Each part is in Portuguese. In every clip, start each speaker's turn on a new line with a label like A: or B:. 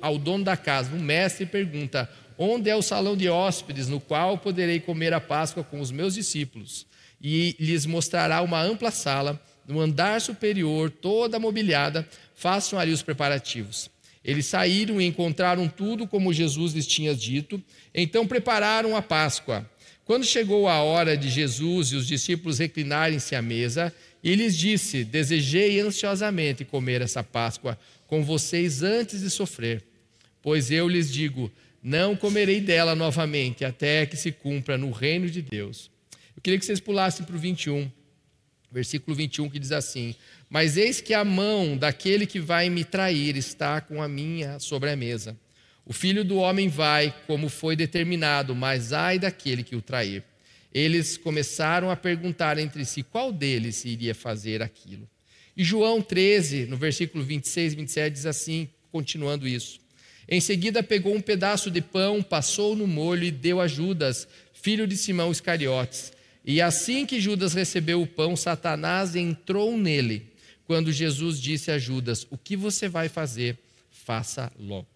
A: ao dono da casa, o mestre, pergunta: Onde é o salão de hóspedes no qual poderei comer a Páscoa com os meus discípulos? E lhes mostrará uma ampla sala, no andar superior, toda mobiliada. Façam ali os preparativos. Eles saíram e encontraram tudo como Jesus lhes tinha dito. Então prepararam a Páscoa. Quando chegou a hora de Jesus e os discípulos reclinarem-se à mesa, ele lhes disse: Desejei ansiosamente comer essa Páscoa com vocês antes de sofrer. Pois eu lhes digo: não comerei dela novamente, até que se cumpra no reino de Deus. Eu queria que vocês pulassem para o 21, versículo 21, que diz assim: Mas eis que a mão daquele que vai me trair está com a minha sobre a mesa. O filho do homem vai, como foi determinado, mas ai daquele que o trair. Eles começaram a perguntar entre si qual deles iria fazer aquilo. E João 13, no versículo 26 e 27, diz assim, continuando isso: Em seguida pegou um pedaço de pão, passou no molho e deu a Judas, filho de Simão Iscariotes. E assim que Judas recebeu o pão, Satanás entrou nele. Quando Jesus disse a Judas: O que você vai fazer? Faça logo.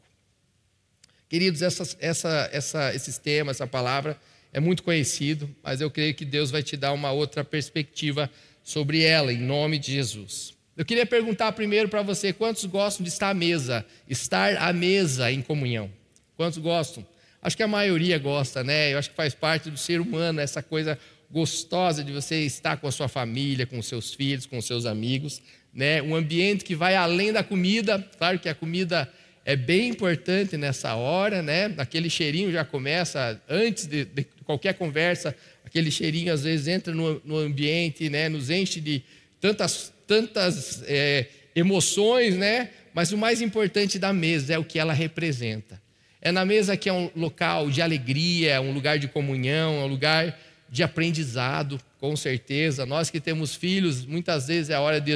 A: Queridos, essa, essa, essa, esses temas, essa palavra é muito conhecido, mas eu creio que Deus vai te dar uma outra perspectiva sobre ela, em nome de Jesus. Eu queria perguntar primeiro para você: quantos gostam de estar à mesa, estar à mesa em comunhão? Quantos gostam? Acho que a maioria gosta, né? Eu acho que faz parte do ser humano essa coisa gostosa de você estar com a sua família, com os seus filhos, com os seus amigos, né? Um ambiente que vai além da comida. Claro que a comida é bem importante nessa hora, né? Aquele cheirinho já começa antes de, de qualquer conversa, aquele cheirinho às vezes entra no, no ambiente, né? Nos enche de tantas, tantas é, emoções, né? Mas o mais importante da mesa é o que ela representa. É na mesa que é um local de alegria, um lugar de comunhão, um lugar de aprendizado, com certeza. Nós que temos filhos, muitas vezes é a hora de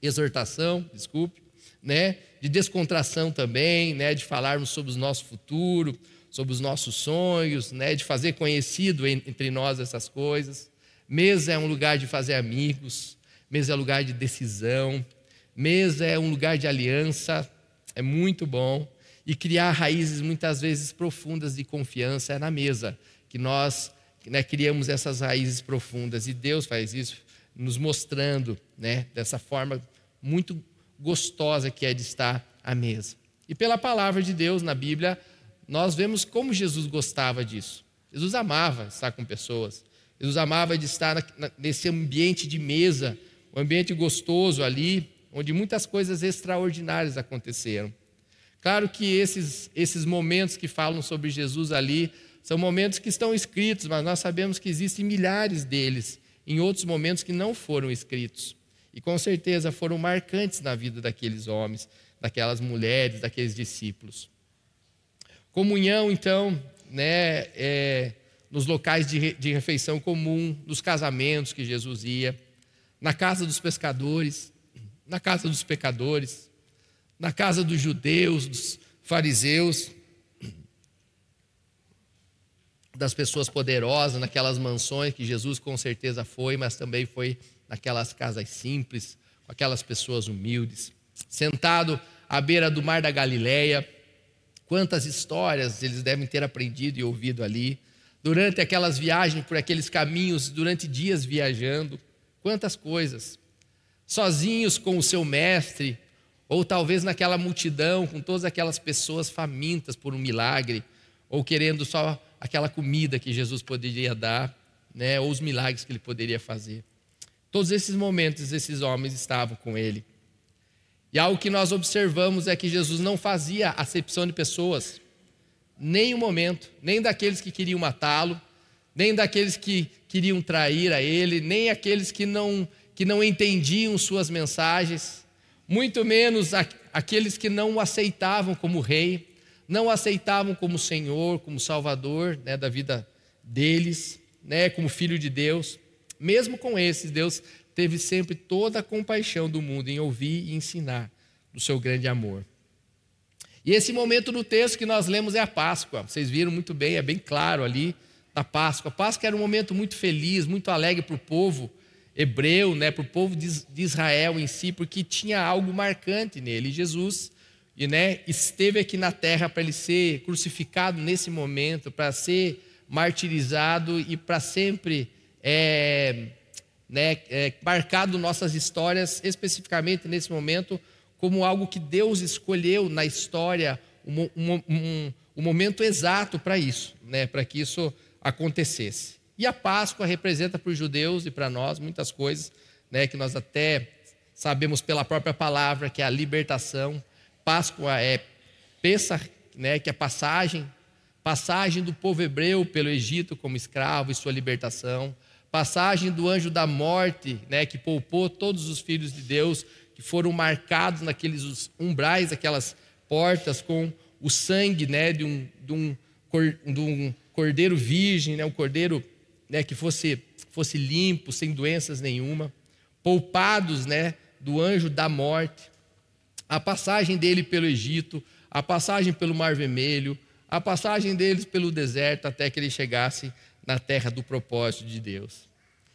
A: exortação, desculpe, né? De descontração também, né, de falarmos sobre o nosso futuro, sobre os nossos sonhos, né, de fazer conhecido entre nós essas coisas. Mesa é um lugar de fazer amigos, mesa é um lugar de decisão, mesa é um lugar de aliança, é muito bom. E criar raízes muitas vezes profundas de confiança é na mesa que nós né, criamos essas raízes profundas. E Deus faz isso nos mostrando né, dessa forma muito gostosa que é de estar à mesa. E pela palavra de Deus na Bíblia, nós vemos como Jesus gostava disso. Jesus amava estar com pessoas. Jesus amava de estar nesse ambiente de mesa, um ambiente gostoso ali, onde muitas coisas extraordinárias aconteceram. Claro que esses, esses momentos que falam sobre Jesus ali são momentos que estão escritos, mas nós sabemos que existem milhares deles em outros momentos que não foram escritos. E com certeza foram marcantes na vida daqueles homens, daquelas mulheres, daqueles discípulos. Comunhão, então, né, é, nos locais de, de refeição comum, nos casamentos que Jesus ia, na casa dos pescadores, na casa dos pecadores, na casa dos judeus, dos fariseus, das pessoas poderosas, naquelas mansões que Jesus com certeza foi, mas também foi naquelas casas simples, com aquelas pessoas humildes. Sentado à beira do mar da Galileia, quantas histórias eles devem ter aprendido e ouvido ali. Durante aquelas viagens por aqueles caminhos, durante dias viajando, quantas coisas. Sozinhos com o seu mestre, ou talvez naquela multidão, com todas aquelas pessoas famintas por um milagre, ou querendo só aquela comida que Jesus poderia dar, né, ou os milagres que ele poderia fazer. Todos esses momentos, esses homens estavam com ele. E algo que nós observamos é que Jesus não fazia acepção de pessoas, nem um momento, nem daqueles que queriam matá-lo, nem daqueles que queriam trair a ele, nem aqueles que não, que não entendiam suas mensagens, muito menos aqueles que não o aceitavam como rei, não o aceitavam como Senhor, como Salvador né, da vida deles, né, como Filho de Deus. Mesmo com esses, Deus teve sempre toda a compaixão do mundo em ouvir e ensinar do seu grande amor. E esse momento no texto que nós lemos é a Páscoa. Vocês viram muito bem, é bem claro ali da Páscoa. A Páscoa era um momento muito feliz, muito alegre para o povo hebreu, né, para o povo de Israel em si, porque tinha algo marcante nele. Jesus, e né, esteve aqui na terra para ele ser crucificado nesse momento, para ser martirizado e para sempre é, né, é, marcado nossas histórias, especificamente nesse momento, como algo que Deus escolheu na história, um, um, um, um momento exato para isso, né, para que isso acontecesse. E a Páscoa representa para os judeus e para nós muitas coisas, né, que nós até sabemos pela própria palavra, que é a libertação. Páscoa é Pesach, né, que é passagem, passagem do povo hebreu pelo Egito como escravo e sua libertação, passagem do anjo da morte, né, que poupou todos os filhos de Deus que foram marcados naqueles umbrais, aquelas portas com o sangue, né, de um, de um, de um cordeiro virgem, né, um cordeiro né, que fosse, fosse limpo, sem doenças nenhuma, poupados né, do anjo da morte, a passagem dele pelo Egito, a passagem pelo Mar Vermelho, a passagem deles pelo deserto até que ele chegasse na terra do propósito de Deus.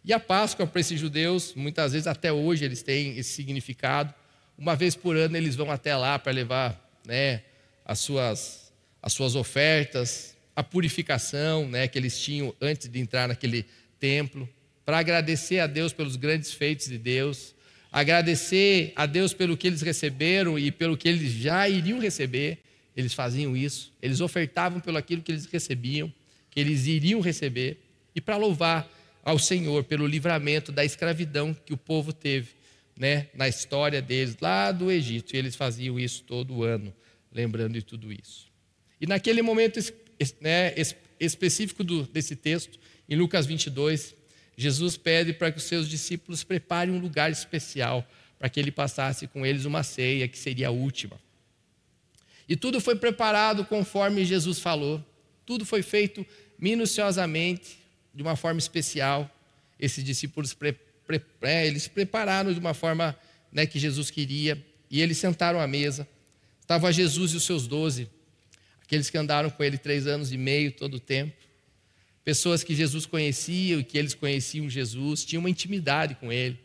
A: E a Páscoa para esses judeus, muitas vezes até hoje eles têm esse significado. Uma vez por ano eles vão até lá para levar né, as, suas, as suas ofertas, a purificação né, que eles tinham antes de entrar naquele templo, para agradecer a Deus pelos grandes feitos de Deus, agradecer a Deus pelo que eles receberam e pelo que eles já iriam receber. Eles faziam isso, eles ofertavam pelo aquilo que eles recebiam, que eles iriam receber, e para louvar ao Senhor pelo livramento da escravidão que o povo teve né, na história deles lá do Egito. E eles faziam isso todo ano, lembrando de tudo isso. E naquele momento né, específico do, desse texto, em Lucas 22, Jesus pede para que os seus discípulos preparem um lugar especial para que ele passasse com eles uma ceia que seria a última. E tudo foi preparado conforme Jesus falou, tudo foi feito minuciosamente, de uma forma especial. Esses discípulos pre, pre, é, eles prepararam de uma forma né, que Jesus queria, e eles sentaram à mesa. Estava Jesus e os seus doze aqueles que andaram com ele três anos e meio todo o tempo, pessoas que Jesus conhecia e que eles conheciam Jesus, tinham uma intimidade com ele.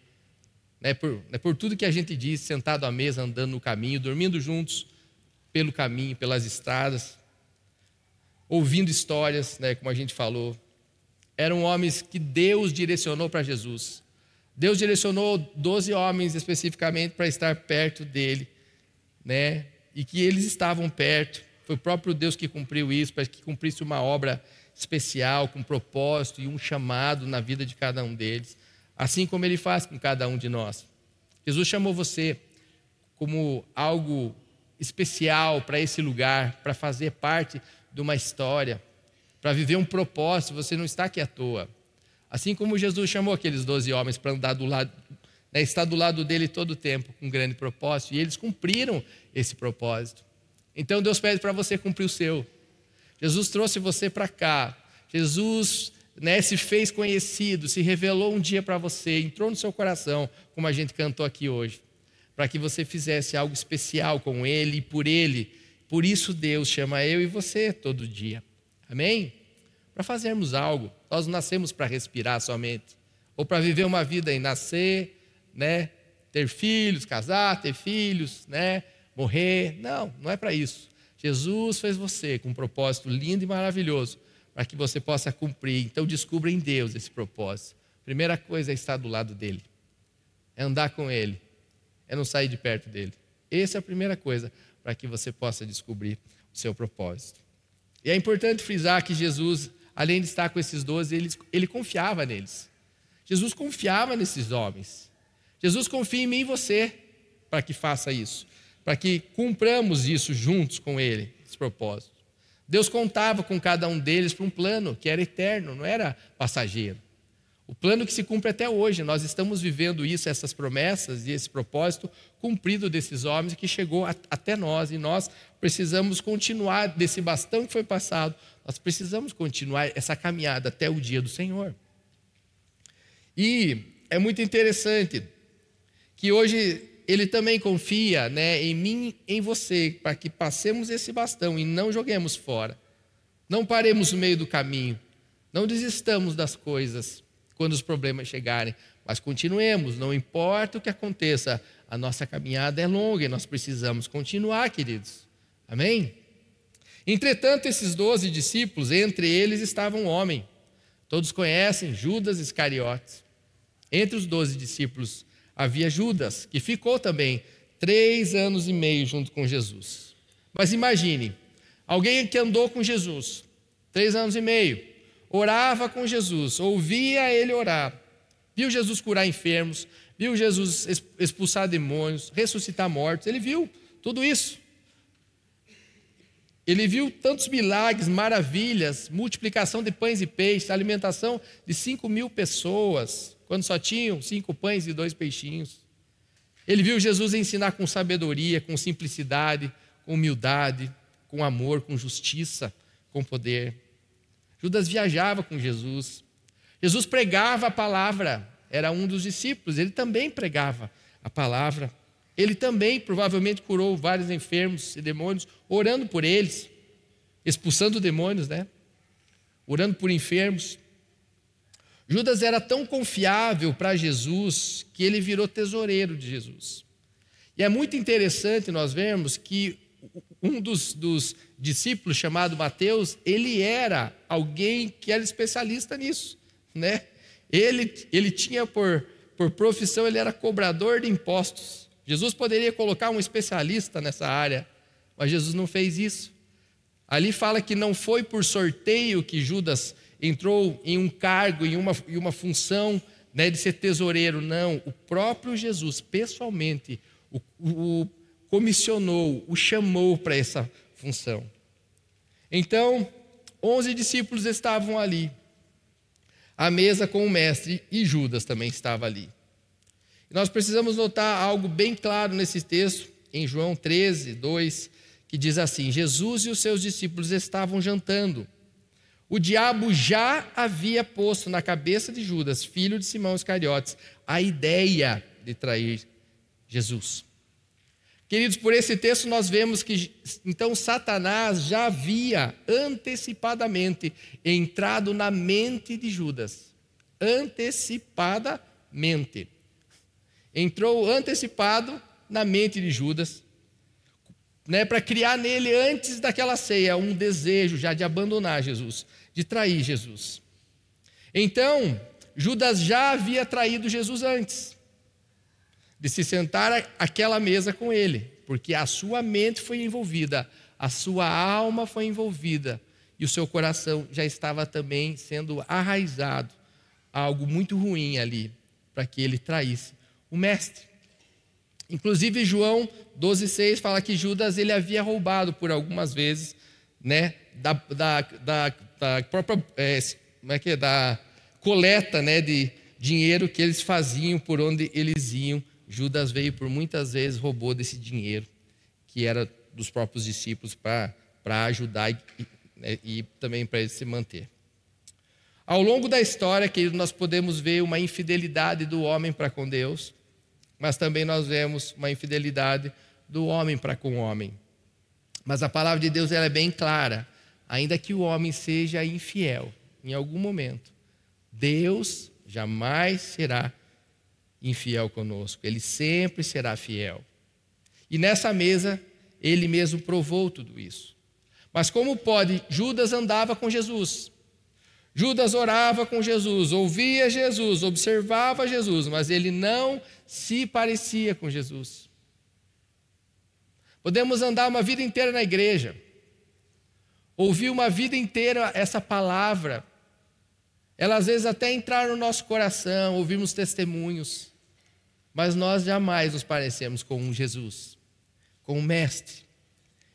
A: Né, por, né, por tudo que a gente disse, sentado à mesa, andando no caminho, dormindo juntos pelo caminho, pelas estradas, ouvindo histórias, né, como a gente falou. Eram homens que Deus direcionou para Jesus. Deus direcionou doze homens especificamente para estar perto dele, né? E que eles estavam perto. Foi o próprio Deus que cumpriu isso, para que cumprisse uma obra especial, com propósito e um chamado na vida de cada um deles, assim como ele faz com cada um de nós. Jesus chamou você como algo especial para esse lugar, para fazer parte de uma história, para viver um propósito, você não está aqui à toa. Assim como Jesus chamou aqueles doze homens para andar do lado, né, estar do lado dele todo o tempo, com um grande propósito, e eles cumpriram esse propósito. Então Deus pede para você cumprir o seu. Jesus trouxe você para cá. Jesus né, se fez conhecido, se revelou um dia para você, entrou no seu coração, como a gente cantou aqui hoje, para que você fizesse algo especial com Ele e por Ele. Por isso Deus chama eu e você todo dia. Amém? Para fazermos algo. Nós não nascemos para respirar somente, ou para viver uma vida e nascer, né, ter filhos, casar, ter filhos, né, morrer. Não, não é para isso. Jesus fez você com um propósito lindo e maravilhoso para que você possa cumprir. Então descubra em Deus esse propósito. Primeira coisa é estar do lado dele, é andar com ele, é não sair de perto dele. Essa é a primeira coisa para que você possa descobrir o seu propósito. E é importante frisar que Jesus, além de estar com esses doze, ele, ele confiava neles. Jesus confiava nesses homens. Jesus confia em mim e você para que faça isso para que cumpramos isso juntos com Ele, esse propósito. Deus contava com cada um deles para um plano que era eterno, não era passageiro. O plano que se cumpre até hoje, nós estamos vivendo isso, essas promessas e esse propósito cumprido desses homens que chegou até nós e nós precisamos continuar desse bastão que foi passado, nós precisamos continuar essa caminhada até o dia do Senhor. E é muito interessante que hoje ele também confia né, em mim, em você, para que passemos esse bastão e não joguemos fora. Não paremos no meio do caminho. Não desistamos das coisas quando os problemas chegarem, mas continuemos, não importa o que aconteça, a nossa caminhada é longa e nós precisamos continuar, queridos. Amém? Entretanto, esses doze discípulos, entre eles estava um homem. Todos conhecem Judas Iscariotes. Entre os doze discípulos havia Judas, que ficou também três anos e meio junto com Jesus. Mas imagine, alguém que andou com Jesus três anos e meio, orava com Jesus, ouvia ele orar, viu Jesus curar enfermos, viu Jesus expulsar demônios, ressuscitar mortos, ele viu tudo isso. Ele viu tantos milagres, maravilhas, multiplicação de pães e peixes, alimentação de cinco mil pessoas, quando só tinham cinco pães e dois peixinhos. Ele viu Jesus ensinar com sabedoria, com simplicidade, com humildade, com amor, com justiça, com poder. Judas viajava com Jesus. Jesus pregava a palavra, era um dos discípulos, ele também pregava a palavra. Ele também provavelmente curou vários enfermos e demônios, orando por eles, expulsando demônios, né? Orando por enfermos. Judas era tão confiável para Jesus que ele virou tesoureiro de Jesus. E é muito interessante nós vermos que um dos, dos discípulos, chamado Mateus, ele era alguém que era especialista nisso, né? Ele, ele tinha por, por profissão, ele era cobrador de impostos. Jesus poderia colocar um especialista nessa área, mas Jesus não fez isso. Ali fala que não foi por sorteio que Judas entrou em um cargo, em uma, em uma função né, de ser tesoureiro. Não, o próprio Jesus, pessoalmente, o, o comissionou, o chamou para essa função. Então, onze discípulos estavam ali, à mesa com o mestre, e Judas também estava ali. Nós precisamos notar algo bem claro nesse texto, em João 13, 2, que diz assim: Jesus e os seus discípulos estavam jantando. O diabo já havia posto na cabeça de Judas, filho de Simão Iscariotes, a ideia de trair Jesus. Queridos, por esse texto nós vemos que então Satanás já havia antecipadamente entrado na mente de Judas. Antecipadamente. Entrou antecipado na mente de Judas, né, para criar nele antes daquela ceia um desejo já de abandonar Jesus, de trair Jesus. Então, Judas já havia traído Jesus antes de se sentar àquela mesa com ele, porque a sua mente foi envolvida, a sua alma foi envolvida e o seu coração já estava também sendo arraizado a algo muito ruim ali, para que ele traísse o mestre. Inclusive João 12,6 fala que Judas ele havia roubado por algumas vezes, né, da, da, da, da própria, é, como é que é, da coleta, né, de dinheiro que eles faziam por onde eles iam Judas veio por muitas vezes, roubou desse dinheiro, que era dos próprios discípulos, para ajudar e, né, e também para ele se manter. Ao longo da história, querido, nós podemos ver uma infidelidade do homem para com Deus, mas também nós vemos uma infidelidade do homem para com o homem. Mas a palavra de Deus ela é bem clara. Ainda que o homem seja infiel em algum momento, Deus jamais será infiel conosco, ele sempre será fiel. E nessa mesa, ele mesmo provou tudo isso. Mas como pode? Judas andava com Jesus. Judas orava com Jesus, ouvia Jesus, observava Jesus, mas ele não se parecia com Jesus. Podemos andar uma vida inteira na igreja, ouvir uma vida inteira essa palavra, ela às vezes até entrar no nosso coração, ouvirmos testemunhos, mas nós jamais nos parecemos com um Jesus, com um mestre.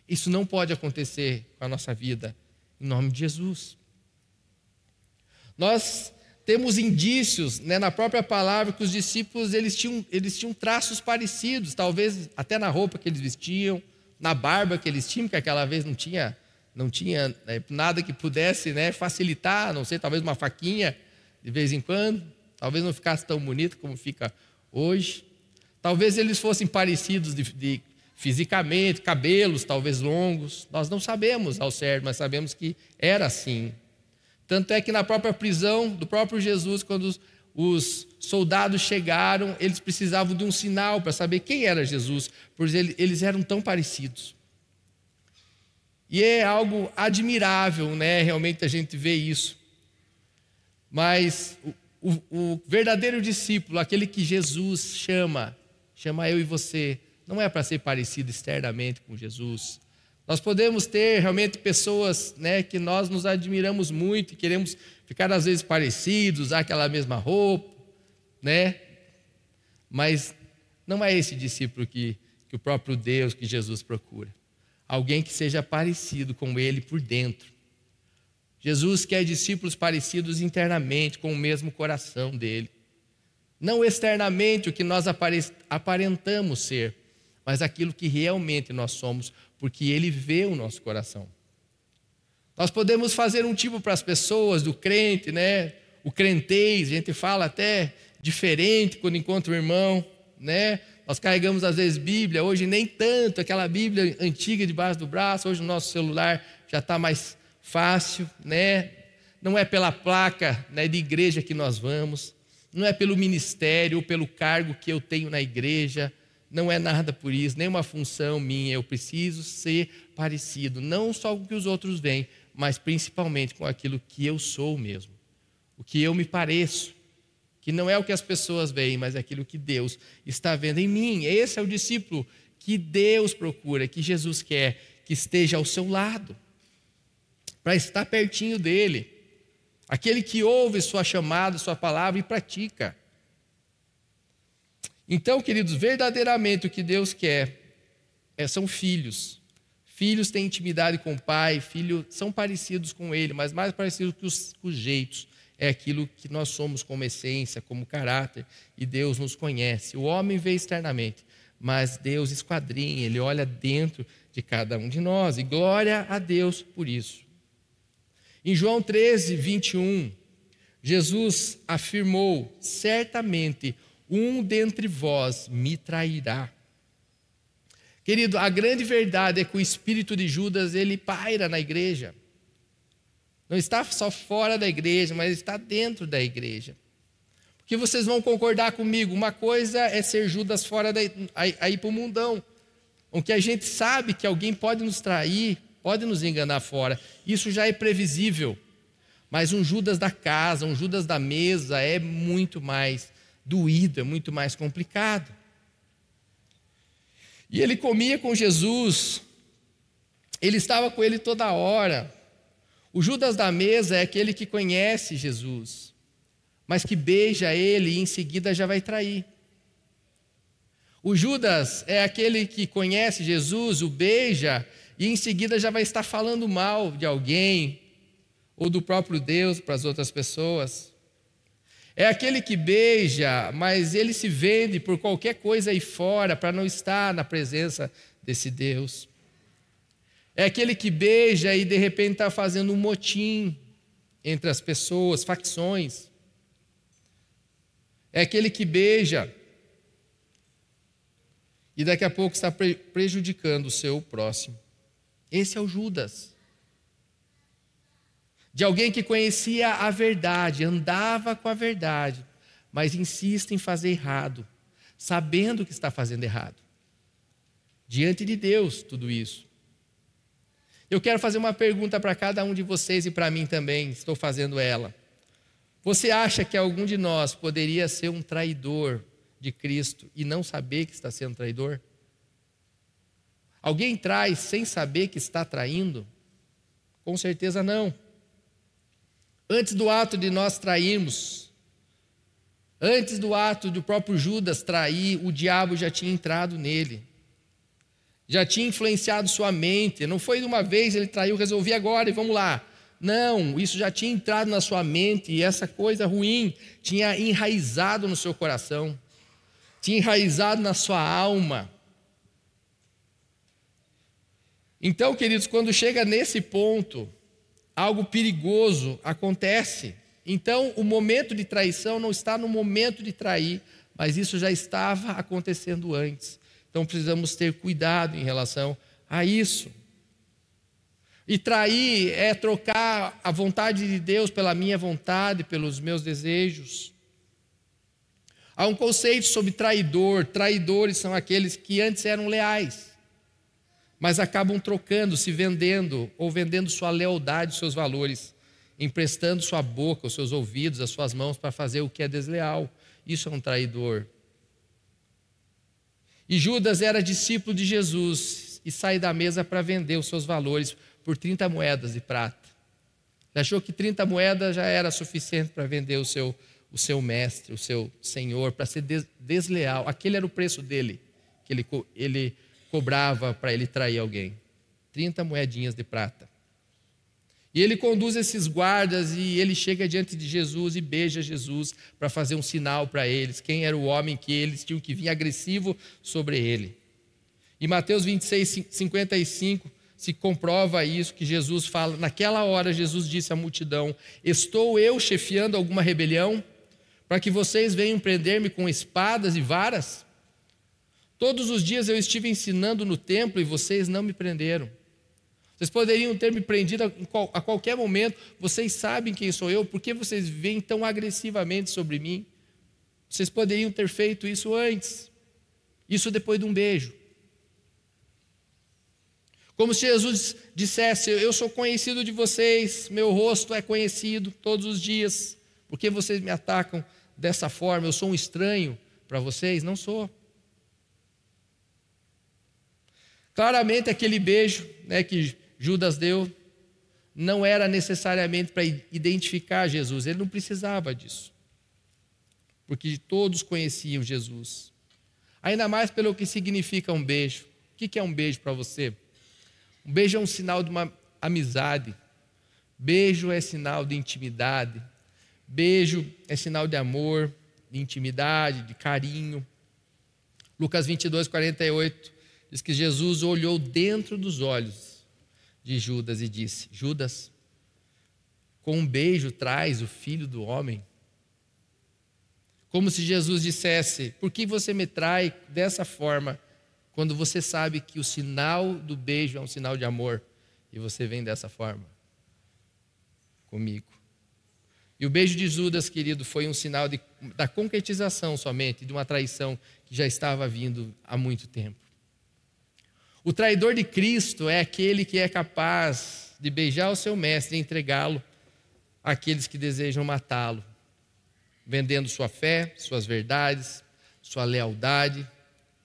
A: Isso não pode acontecer com a nossa vida, em nome de Jesus. Nós temos indícios né, na própria palavra que os discípulos eles tinham, eles tinham traços parecidos, talvez até na roupa que eles vestiam, na barba que eles tinham, que aquela vez não tinha, não tinha né, nada que pudesse né, facilitar, não sei, talvez uma faquinha de vez em quando, talvez não ficasse tão bonito como fica hoje. Talvez eles fossem parecidos de, de, fisicamente, cabelos talvez longos. Nós não sabemos ao certo, mas sabemos que era assim. Tanto é que na própria prisão do próprio Jesus, quando os soldados chegaram, eles precisavam de um sinal para saber quem era Jesus, pois eles eram tão parecidos. E é algo admirável, né? Realmente a gente vê isso. Mas o, o, verdadeiro discípulo, aquele que Jesus chama, chama eu e você, não é para ser parecido externamente com Jesus. Nós podemos ter realmente pessoas né, que nós nos admiramos muito e queremos ficar às vezes parecidos, usar aquela mesma roupa, né? Mas não é esse discípulo que, que o próprio Deus, que Jesus procura alguém que seja parecido com ele por dentro. Jesus quer discípulos parecidos internamente, com o mesmo coração dele. Não externamente o que nós aparentamos ser, mas aquilo que realmente nós somos, porque ele vê o nosso coração. Nós podemos fazer um tipo para as pessoas do crente, né? O crentez, a gente fala até diferente quando encontra o irmão, né? Nós carregamos às vezes Bíblia, hoje nem tanto, aquela Bíblia antiga debaixo do braço, hoje o nosso celular já está mais fácil, né? Não é pela placa né, de igreja que nós vamos, não é pelo ministério ou pelo cargo que eu tenho na igreja, não é nada por isso, nem uma função minha, eu preciso ser parecido, não só com o que os outros veem, mas principalmente com aquilo que eu sou mesmo, o que eu me pareço que não é o que as pessoas veem, mas é aquilo que Deus está vendo em mim. Esse é o discípulo que Deus procura, que Jesus quer que esteja ao seu lado, para estar pertinho dele. Aquele que ouve sua chamada, sua palavra e pratica. Então, queridos, verdadeiramente o que Deus quer é, são filhos. Filhos têm intimidade com o pai, filhos são parecidos com ele, mas mais parecidos que os, os jeitos é aquilo que nós somos como essência, como caráter, e Deus nos conhece. O homem vê externamente, mas Deus esquadrinha, ele olha dentro de cada um de nós, e glória a Deus por isso. Em João 13, 21, Jesus afirmou: certamente um dentre vós me trairá. Querido, a grande verdade é que o espírito de Judas ele paira na igreja. Não está só fora da igreja, mas está dentro da igreja. Porque vocês vão concordar comigo, uma coisa é ser Judas fora aí para o mundão. O que a gente sabe que alguém pode nos trair, pode nos enganar fora. Isso já é previsível. Mas um Judas da casa, um Judas da mesa é muito mais doído, é muito mais complicado. E ele comia com Jesus, ele estava com ele toda hora. O Judas da mesa é aquele que conhece Jesus, mas que beija ele e em seguida já vai trair. O Judas é aquele que conhece Jesus, o beija e em seguida já vai estar falando mal de alguém ou do próprio Deus para as outras pessoas. É aquele que beija, mas ele se vende por qualquer coisa aí fora para não estar na presença desse Deus. É aquele que beija e de repente está fazendo um motim entre as pessoas, facções. É aquele que beija e daqui a pouco está prejudicando o seu próximo. Esse é o Judas. De alguém que conhecia a verdade, andava com a verdade, mas insiste em fazer errado, sabendo que está fazendo errado. Diante de Deus, tudo isso. Eu quero fazer uma pergunta para cada um de vocês e para mim também, estou fazendo ela. Você acha que algum de nós poderia ser um traidor de Cristo e não saber que está sendo traidor? Alguém trai sem saber que está traindo? Com certeza não. Antes do ato de nós trairmos, antes do ato do próprio Judas trair, o diabo já tinha entrado nele já tinha influenciado sua mente. Não foi de uma vez ele traiu, resolvi agora e vamos lá. Não, isso já tinha entrado na sua mente e essa coisa ruim tinha enraizado no seu coração, tinha enraizado na sua alma. Então, queridos, quando chega nesse ponto, algo perigoso acontece. Então, o momento de traição não está no momento de trair, mas isso já estava acontecendo antes. Então precisamos ter cuidado em relação a isso. E trair é trocar a vontade de Deus pela minha vontade, pelos meus desejos. Há um conceito sobre traidor. Traidores são aqueles que antes eram leais, mas acabam trocando, se vendendo ou vendendo sua lealdade, seus valores, emprestando sua boca, os seus ouvidos, as suas mãos para fazer o que é desleal. Isso é um traidor. E Judas era discípulo de Jesus e sai da mesa para vender os seus valores por 30 moedas de prata. Ele achou que 30 moedas já era suficiente para vender o seu o seu mestre, o seu senhor, para ser desleal. Aquele era o preço dele, que ele, ele cobrava para ele trair alguém. 30 moedinhas de prata. E ele conduz esses guardas e ele chega diante de Jesus e beija Jesus para fazer um sinal para eles, quem era o homem que eles tinham que vir agressivo sobre ele. E Mateus 26, 55 se comprova isso que Jesus fala. Naquela hora, Jesus disse à multidão: Estou eu chefiando alguma rebelião? para que vocês venham prender-me com espadas e varas? Todos os dias eu estive ensinando no templo e vocês não me prenderam. Vocês poderiam ter me prendido a qualquer momento, vocês sabem quem sou eu, por que vocês vêm tão agressivamente sobre mim? Vocês poderiam ter feito isso antes, isso depois de um beijo. Como se Jesus dissesse: Eu sou conhecido de vocês, meu rosto é conhecido todos os dias, por que vocês me atacam dessa forma, eu sou um estranho para vocês? Não sou. Claramente, aquele beijo né, que Judas deu não era necessariamente para identificar Jesus, ele não precisava disso, porque todos conheciam Jesus. Ainda mais pelo que significa um beijo. O que é um beijo para você? Um beijo é um sinal de uma amizade. Beijo é sinal de intimidade, Beijo é sinal de amor, de intimidade, de carinho. Lucas 22, 48 diz que Jesus olhou dentro dos olhos de Judas e disse: Judas, com um beijo traz o filho do homem. Como se Jesus dissesse: Por que você me trai dessa forma, quando você sabe que o sinal do beijo é um sinal de amor e você vem dessa forma comigo? E o beijo de Judas, querido, foi um sinal de, da concretização somente de uma traição que já estava vindo há muito tempo. O traidor de Cristo é aquele que é capaz de beijar o seu mestre e entregá-lo àqueles que desejam matá-lo, vendendo sua fé, suas verdades, sua lealdade,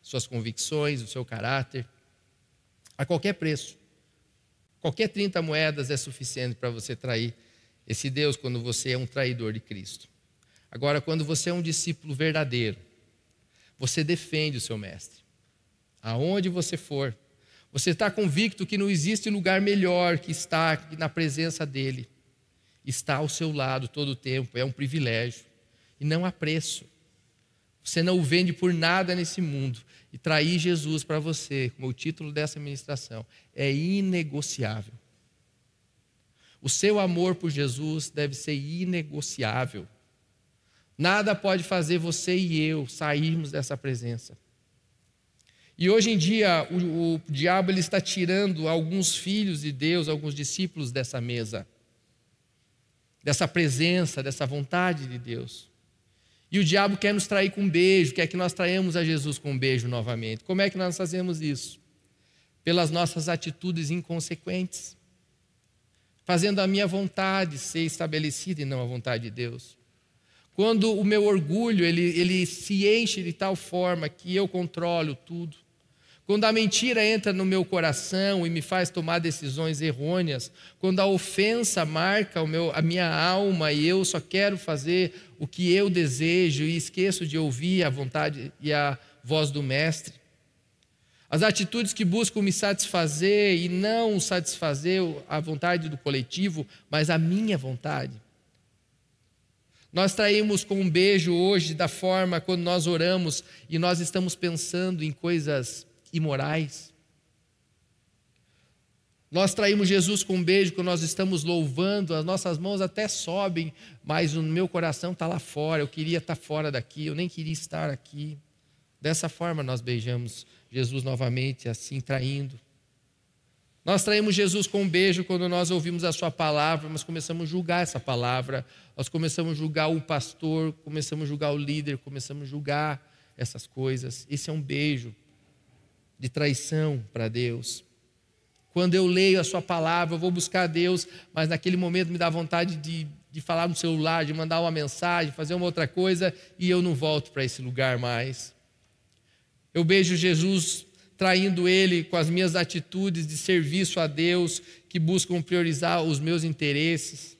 A: suas convicções, o seu caráter, a qualquer preço. Qualquer 30 moedas é suficiente para você trair esse Deus quando você é um traidor de Cristo. Agora, quando você é um discípulo verdadeiro, você defende o seu mestre. Aonde você for, você está convicto que não existe lugar melhor que estar na presença dele. Está ao seu lado todo o tempo, é um privilégio. E não há preço. Você não o vende por nada nesse mundo. E trair Jesus para você, como o título dessa ministração, é inegociável. O seu amor por Jesus deve ser inegociável. Nada pode fazer você e eu sairmos dessa presença. E hoje em dia, o, o diabo ele está tirando alguns filhos de Deus, alguns discípulos dessa mesa, dessa presença, dessa vontade de Deus. E o diabo quer nos trair com um beijo, quer que nós traímos a Jesus com um beijo novamente. Como é que nós fazemos isso? Pelas nossas atitudes inconsequentes fazendo a minha vontade ser estabelecida e não a vontade de Deus. Quando o meu orgulho ele, ele se enche de tal forma que eu controlo tudo. Quando a mentira entra no meu coração e me faz tomar decisões errôneas, quando a ofensa marca meu, a minha alma e eu só quero fazer o que eu desejo e esqueço de ouvir a vontade e a voz do Mestre, as atitudes que buscam me satisfazer e não satisfazer a vontade do coletivo, mas a minha vontade. Nós traímos com um beijo hoje da forma quando nós oramos e nós estamos pensando em coisas imorais. Nós traímos Jesus com um beijo quando nós estamos louvando, as nossas mãos até sobem, mas o meu coração está lá fora. Eu queria estar fora daqui, eu nem queria estar aqui. Dessa forma nós beijamos Jesus novamente, assim traindo. Nós traímos Jesus com um beijo quando nós ouvimos a Sua palavra, mas começamos a julgar essa palavra, nós começamos a julgar o pastor, começamos a julgar o líder, começamos a julgar essas coisas. Esse é um beijo de traição para Deus. Quando eu leio a Sua palavra, eu vou buscar Deus, mas naquele momento me dá vontade de, de falar no celular, de mandar uma mensagem, fazer uma outra coisa, e eu não volto para esse lugar mais. Eu beijo Jesus traindo Ele com as minhas atitudes de serviço a Deus, que buscam priorizar os meus interesses,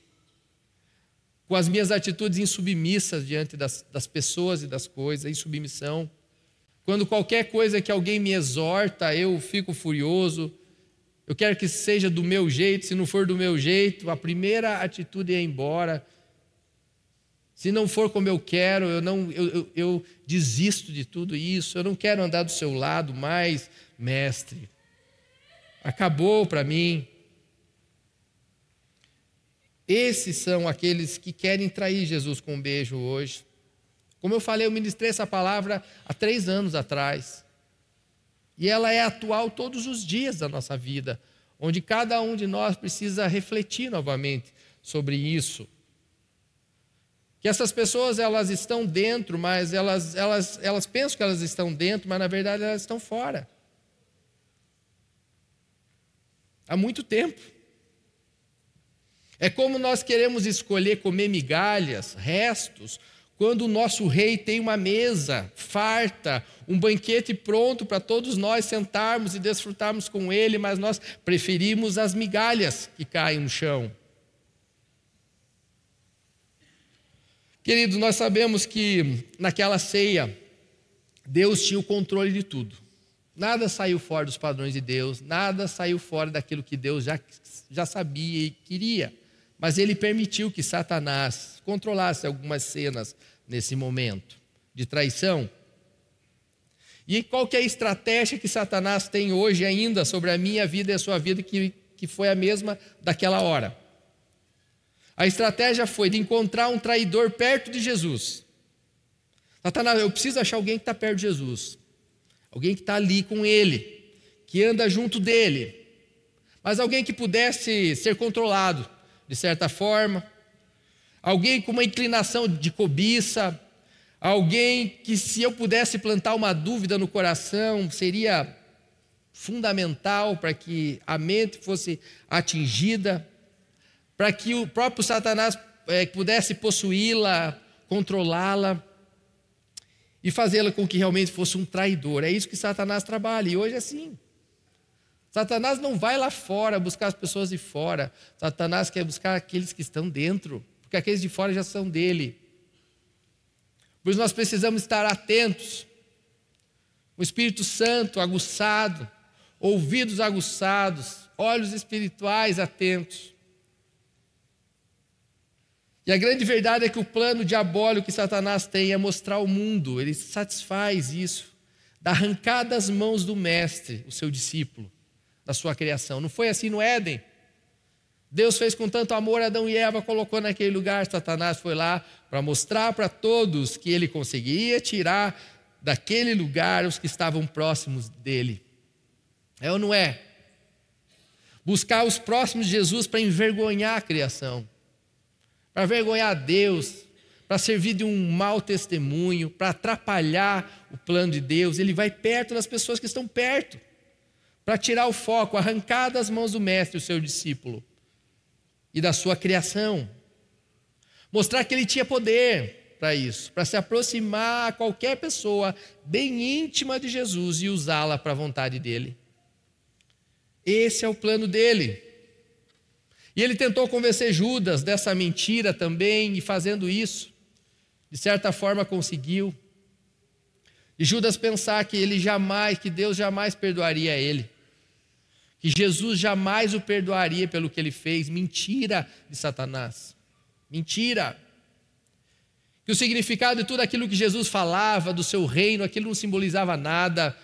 A: com as minhas atitudes insubmissas diante das, das pessoas e das coisas, insubmissão. Quando qualquer coisa que alguém me exorta, eu fico furioso, eu quero que seja do meu jeito, se não for do meu jeito, a primeira atitude é ir embora. Se não for como eu quero, eu, não, eu, eu, eu desisto de tudo isso, eu não quero andar do seu lado mais, mestre. Acabou para mim. Esses são aqueles que querem trair Jesus com um beijo hoje. Como eu falei, eu ministrei essa palavra há três anos atrás. E ela é atual todos os dias da nossa vida, onde cada um de nós precisa refletir novamente sobre isso que essas pessoas elas estão dentro, mas elas, elas, elas pensam que elas estão dentro, mas na verdade elas estão fora. Há muito tempo. É como nós queremos escolher comer migalhas, restos, quando o nosso rei tem uma mesa farta, um banquete pronto para todos nós sentarmos e desfrutarmos com ele, mas nós preferimos as migalhas que caem no chão. Queridos, nós sabemos que naquela ceia, Deus tinha o controle de tudo. Nada saiu fora dos padrões de Deus, nada saiu fora daquilo que Deus já, já sabia e queria. Mas ele permitiu que Satanás controlasse algumas cenas nesse momento de traição. E qual que é a estratégia que Satanás tem hoje ainda sobre a minha vida e a sua vida, que, que foi a mesma daquela hora? A estratégia foi de encontrar um traidor perto de Jesus. Satanás, eu preciso achar alguém que está perto de Jesus. Alguém que está ali com ele, que anda junto dele. Mas alguém que pudesse ser controlado, de certa forma. Alguém com uma inclinação de cobiça. Alguém que, se eu pudesse plantar uma dúvida no coração, seria fundamental para que a mente fosse atingida para que o próprio Satanás é, pudesse possuí-la, controlá-la e fazê-la com que realmente fosse um traidor. É isso que Satanás trabalha, e hoje é assim. Satanás não vai lá fora buscar as pessoas de fora, Satanás quer buscar aqueles que estão dentro, porque aqueles de fora já são dele. Por isso nós precisamos estar atentos. O Espírito Santo aguçado, ouvidos aguçados, olhos espirituais atentos. E a grande verdade é que o plano diabólico que Satanás tem é mostrar ao mundo, ele satisfaz isso, da arrancar das mãos do mestre, o seu discípulo, da sua criação. Não foi assim no Éden? Deus fez com tanto amor Adão e Eva, colocou naquele lugar, Satanás foi lá para mostrar para todos que ele conseguia tirar daquele lugar os que estavam próximos dele. É ou não é? Buscar os próximos de Jesus para envergonhar a criação para vergonhar a Deus, para servir de um mau testemunho, para atrapalhar o plano de Deus. Ele vai perto das pessoas que estão perto, para tirar o foco, arrancar das mãos do Mestre o seu discípulo e da sua criação. Mostrar que ele tinha poder para isso, para se aproximar a qualquer pessoa bem íntima de Jesus e usá-la para a vontade dele. Esse é o plano dele. E ele tentou convencer Judas dessa mentira também, e fazendo isso, de certa forma conseguiu. E Judas pensar que ele jamais, que Deus jamais perdoaria ele, que Jesus jamais o perdoaria pelo que ele fez. Mentira de Satanás. Mentira. Que o significado de tudo aquilo que Jesus falava, do seu reino, aquilo não simbolizava nada,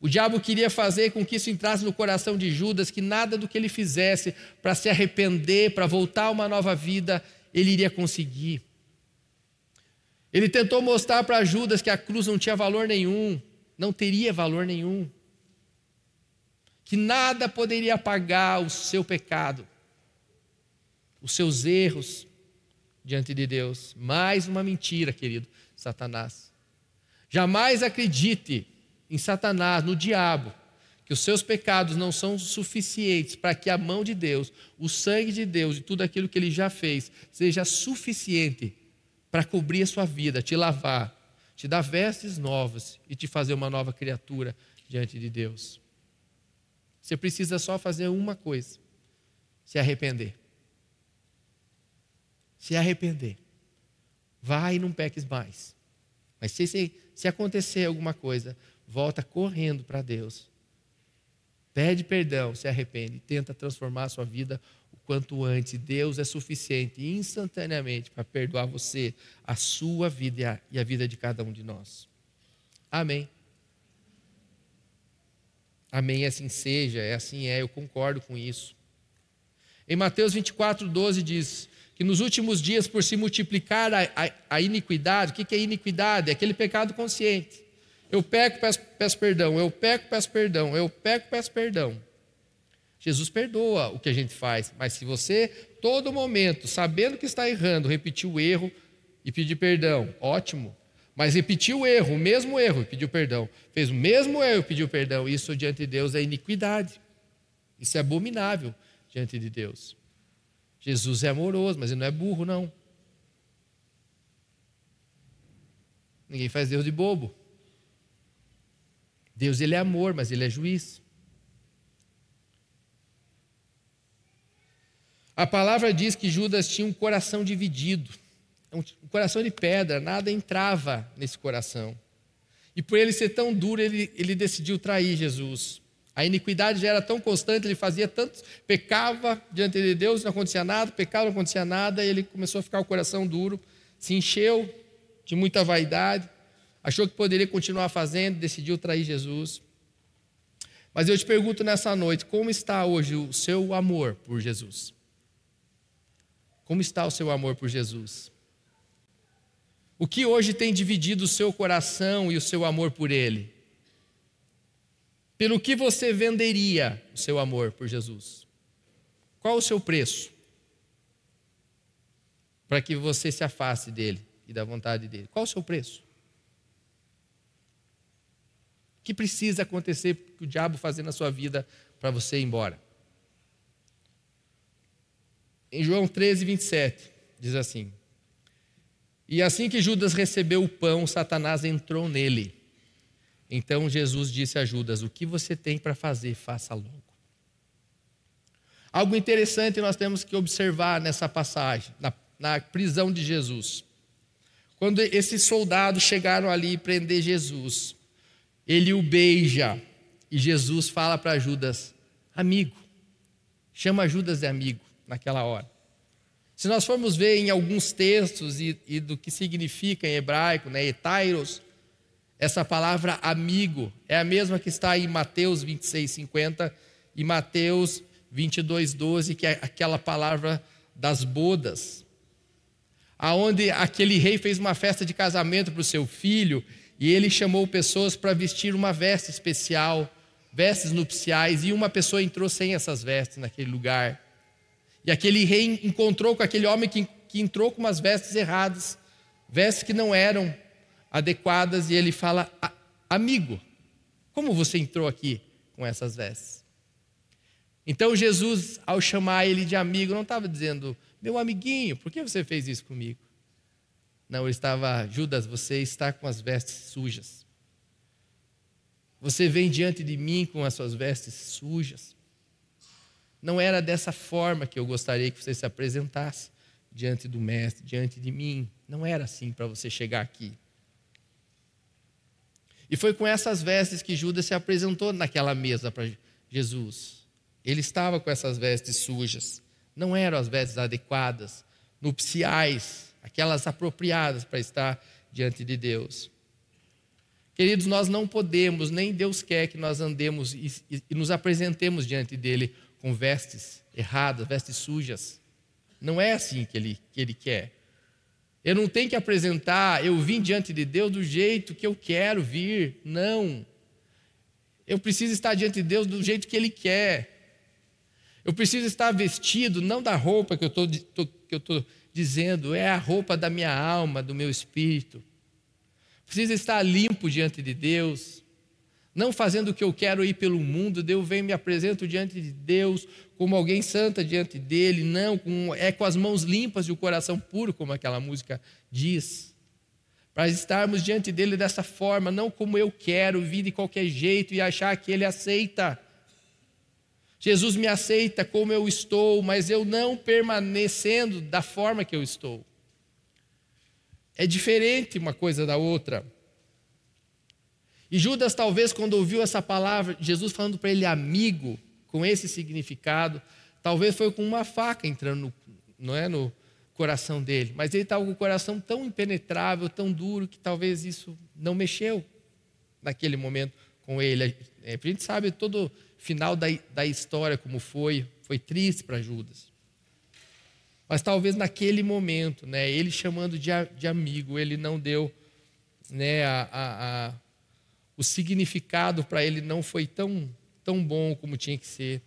A: o diabo queria fazer com que isso entrasse no coração de Judas, que nada do que ele fizesse para se arrepender, para voltar a uma nova vida, ele iria conseguir. Ele tentou mostrar para Judas que a cruz não tinha valor nenhum, não teria valor nenhum. Que nada poderia apagar o seu pecado, os seus erros diante de Deus. Mais uma mentira, querido Satanás. Jamais acredite em Satanás, no diabo, que os seus pecados não são suficientes para que a mão de Deus, o sangue de Deus e tudo aquilo que ele já fez seja suficiente para cobrir a sua vida, te lavar, te dar vestes novas e te fazer uma nova criatura diante de Deus. Você precisa só fazer uma coisa: se arrepender. Se arrepender. Vai e não peques mais. Mas se, se, se acontecer alguma coisa, volta correndo para Deus. Pede perdão, se arrepende, tenta transformar a sua vida o quanto antes. Deus é suficiente instantaneamente para perdoar você, a sua vida e a, e a vida de cada um de nós. Amém. Amém, assim seja, é assim é, eu concordo com isso. Em Mateus 24, 12 diz que nos últimos dias, por se multiplicar a, a, a iniquidade, o que, que é iniquidade? É aquele pecado consciente. Eu peco, peço, peço perdão, eu peco, peço perdão, eu peco, peço perdão. Jesus perdoa o que a gente faz, mas se você, todo momento, sabendo que está errando, repetir o erro e pedir perdão, ótimo. Mas repetiu o erro, o mesmo erro, pediu perdão. Fez o mesmo erro pediu perdão. Isso diante de Deus é iniquidade. Isso é abominável diante de Deus. Jesus é amoroso, mas ele não é burro, não. Ninguém faz Deus de bobo. Deus ele é amor, mas ele é juiz. A palavra diz que Judas tinha um coração dividido. É um coração de pedra, nada entrava nesse coração. E por ele ser tão duro, ele, ele decidiu trair Jesus. A iniquidade já era tão constante, ele fazia tanto, pecava diante de Deus, não acontecia nada, pecava, não acontecia nada, e ele começou a ficar o coração duro, se encheu de muita vaidade, achou que poderia continuar fazendo, decidiu trair Jesus. Mas eu te pergunto nessa noite, como está hoje o seu amor por Jesus? Como está o seu amor por Jesus? O que hoje tem dividido o seu coração e o seu amor por Ele? Pelo que você venderia o seu amor por Jesus? Qual o seu preço? Para que você se afaste dele e da vontade dele. Qual o seu preço? O que precisa acontecer que o diabo fazer na sua vida para você ir embora? Em João 13, 27, diz assim: e assim que Judas recebeu o pão, Satanás entrou nele. Então Jesus disse a Judas: O que você tem para fazer, faça logo. Algo interessante nós temos que observar nessa passagem, na, na prisão de Jesus. Quando esses soldados chegaram ali prender Jesus, ele o beija e Jesus fala para Judas: Amigo, chama Judas de amigo naquela hora. Se nós formos ver em alguns textos e, e do que significa em hebraico, né, etairos, essa palavra amigo é a mesma que está em Mateus 26, 50 e Mateus 22, 12, que é aquela palavra das bodas, aonde aquele rei fez uma festa de casamento para o seu filho e ele chamou pessoas para vestir uma veste especial, vestes nupciais, e uma pessoa entrou sem essas vestes naquele lugar. E aquele rei encontrou com aquele homem que, que entrou com umas vestes erradas, vestes que não eram adequadas, e ele fala: Amigo, como você entrou aqui com essas vestes? Então Jesus, ao chamar ele de amigo, não estava dizendo, meu amiguinho, por que você fez isso comigo? Não, ele estava, Judas, você está com as vestes sujas. Você vem diante de mim com as suas vestes sujas. Não era dessa forma que eu gostaria que você se apresentasse diante do Mestre, diante de mim. Não era assim para você chegar aqui. E foi com essas vestes que Judas se apresentou naquela mesa para Jesus. Ele estava com essas vestes sujas. Não eram as vestes adequadas, nupciais, aquelas apropriadas para estar diante de Deus. Queridos, nós não podemos, nem Deus quer que nós andemos e, e, e nos apresentemos diante dele com vestes erradas, vestes sujas. Não é assim que ele, que ele quer. Eu não tenho que apresentar, eu vim diante de Deus do jeito que eu quero vir. Não. Eu preciso estar diante de Deus do jeito que Ele quer. Eu preciso estar vestido, não da roupa que eu estou dizendo, é a roupa da minha alma, do meu espírito. Preciso estar limpo diante de Deus, não fazendo o que eu quero ir pelo mundo. Eu venho me apresento diante de Deus como alguém santa diante dele, não, com, é com as mãos limpas e o coração puro, como aquela música diz para estarmos diante dele dessa forma, não como eu quero, vir de qualquer jeito e achar que ele aceita. Jesus me aceita como eu estou, mas eu não permanecendo da forma que eu estou. É diferente uma coisa da outra. E Judas, talvez, quando ouviu essa palavra, Jesus falando para ele amigo, com esse significado, talvez foi com uma faca entrando no, não é, no, coração dele, mas ele estava com o coração tão impenetrável, tão duro, que talvez isso não mexeu naquele momento com ele. É, a gente sabe todo final da, da história como foi, foi triste para Judas. Mas talvez naquele momento, né, ele chamando de, de amigo, ele não deu né, a, a, a, o significado para ele não foi tão, tão bom como tinha que ser.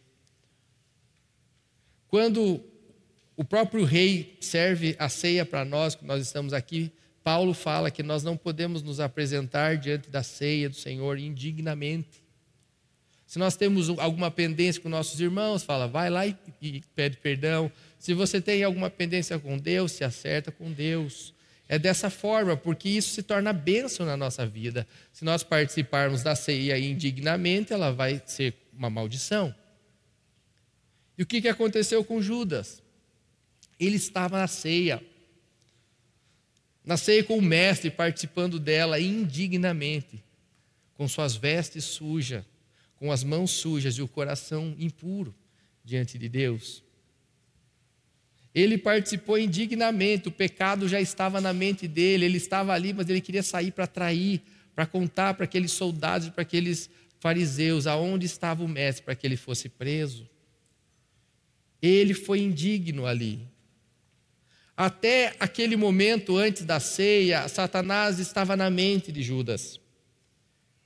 A: Quando o próprio rei serve a ceia para nós, que nós estamos aqui. Paulo fala que nós não podemos nos apresentar diante da ceia do Senhor indignamente. Se nós temos alguma pendência com nossos irmãos, fala, vai lá e, e pede perdão. Se você tem alguma pendência com Deus, se acerta com Deus. É dessa forma, porque isso se torna bênção na nossa vida. Se nós participarmos da ceia indignamente, ela vai ser uma maldição. E o que aconteceu com Judas? Ele estava na ceia. Na ceia com o mestre, participando dela indignamente, com suas vestes sujas, com as mãos sujas e o coração impuro diante de Deus. Ele participou indignamente, o pecado já estava na mente dele, ele estava ali, mas ele queria sair para trair, para contar para aqueles soldados, para aqueles fariseus, aonde estava o mestre, para que ele fosse preso. Ele foi indigno ali. Até aquele momento, antes da ceia, Satanás estava na mente de Judas.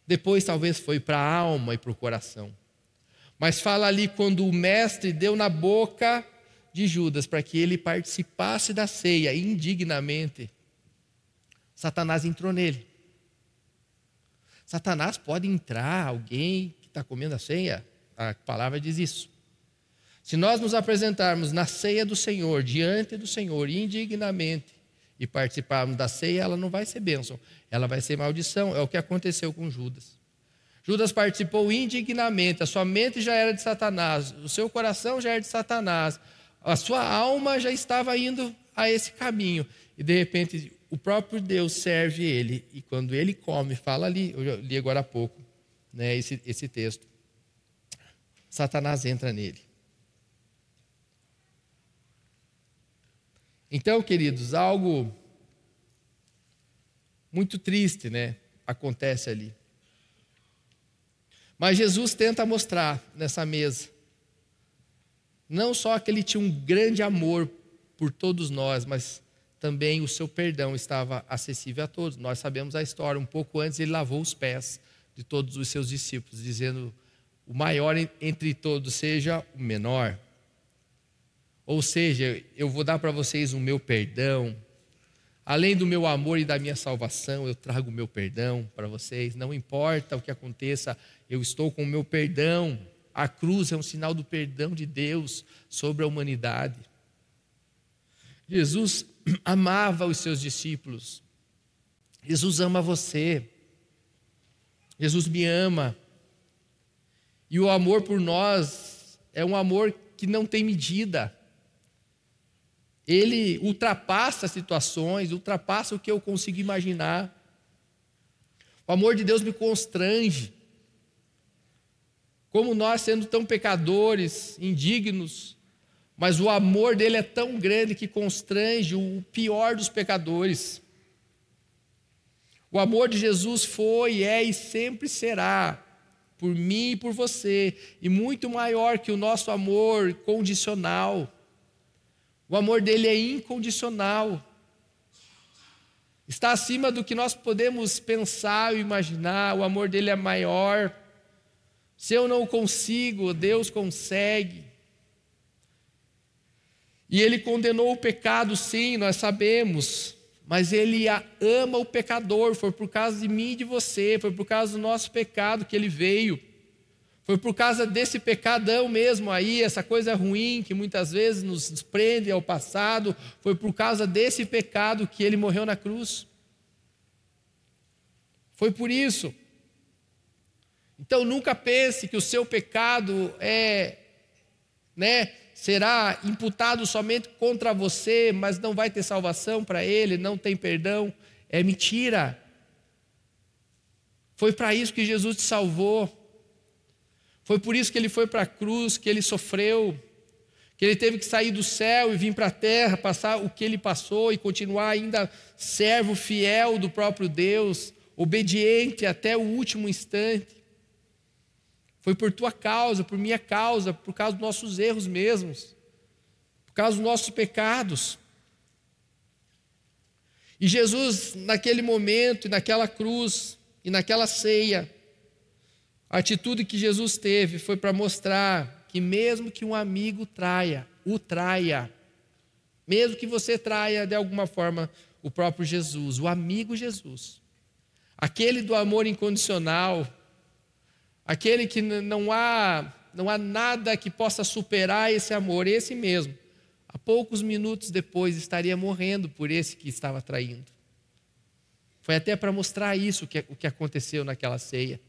A: Depois, talvez, foi para a alma e para o coração. Mas fala ali quando o mestre deu na boca de Judas para que ele participasse da ceia indignamente, Satanás entrou nele. Satanás pode entrar alguém que está comendo a ceia? A palavra diz isso. Se nós nos apresentarmos na ceia do Senhor, diante do Senhor, indignamente, e participarmos da ceia, ela não vai ser bênção, ela vai ser maldição. É o que aconteceu com Judas. Judas participou indignamente, a sua mente já era de Satanás, o seu coração já era de Satanás, a sua alma já estava indo a esse caminho. E de repente o próprio Deus serve ele, e quando ele come, fala ali, eu li agora há pouco, né, esse, esse texto, Satanás entra nele. Então, queridos, algo muito triste, né, acontece ali. Mas Jesus tenta mostrar nessa mesa não só que ele tinha um grande amor por todos nós, mas também o seu perdão estava acessível a todos. Nós sabemos a história, um pouco antes ele lavou os pés de todos os seus discípulos, dizendo: "O maior entre todos seja o menor". Ou seja, eu vou dar para vocês o meu perdão. Além do meu amor e da minha salvação, eu trago o meu perdão para vocês. Não importa o que aconteça, eu estou com o meu perdão. A cruz é um sinal do perdão de Deus sobre a humanidade. Jesus amava os seus discípulos. Jesus ama você. Jesus me ama. E o amor por nós é um amor que não tem medida ele ultrapassa situações, ultrapassa o que eu consigo imaginar. O amor de Deus me constrange. Como nós, sendo tão pecadores, indignos, mas o amor dele é tão grande que constrange o pior dos pecadores. O amor de Jesus foi, é e sempre será por mim e por você, e muito maior que o nosso amor condicional. O amor dele é incondicional. Está acima do que nós podemos pensar ou imaginar. O amor dele é maior. Se eu não consigo, Deus consegue. E ele condenou o pecado, sim, nós sabemos, mas ele ama o pecador. Foi por causa de mim e de você, foi por causa do nosso pecado que ele veio. Foi por causa desse pecadão mesmo aí, essa coisa ruim que muitas vezes nos prende ao passado, foi por causa desse pecado que ele morreu na cruz. Foi por isso. Então nunca pense que o seu pecado é, né, será imputado somente contra você, mas não vai ter salvação para ele, não tem perdão. É mentira. Foi para isso que Jesus te salvou. Foi por isso que ele foi para a cruz, que ele sofreu, que ele teve que sair do céu e vir para a terra, passar o que ele passou e continuar ainda servo fiel do próprio Deus, obediente até o último instante. Foi por tua causa, por minha causa, por causa dos nossos erros mesmos, por causa dos nossos pecados. E Jesus, naquele momento, naquela cruz e naquela ceia, a atitude que Jesus teve foi para mostrar que, mesmo que um amigo traia, o traia, mesmo que você traia de alguma forma o próprio Jesus, o amigo Jesus, aquele do amor incondicional, aquele que não há, não há nada que possa superar esse amor, esse mesmo, a poucos minutos depois estaria morrendo por esse que estava traindo. Foi até para mostrar isso que, o que aconteceu naquela ceia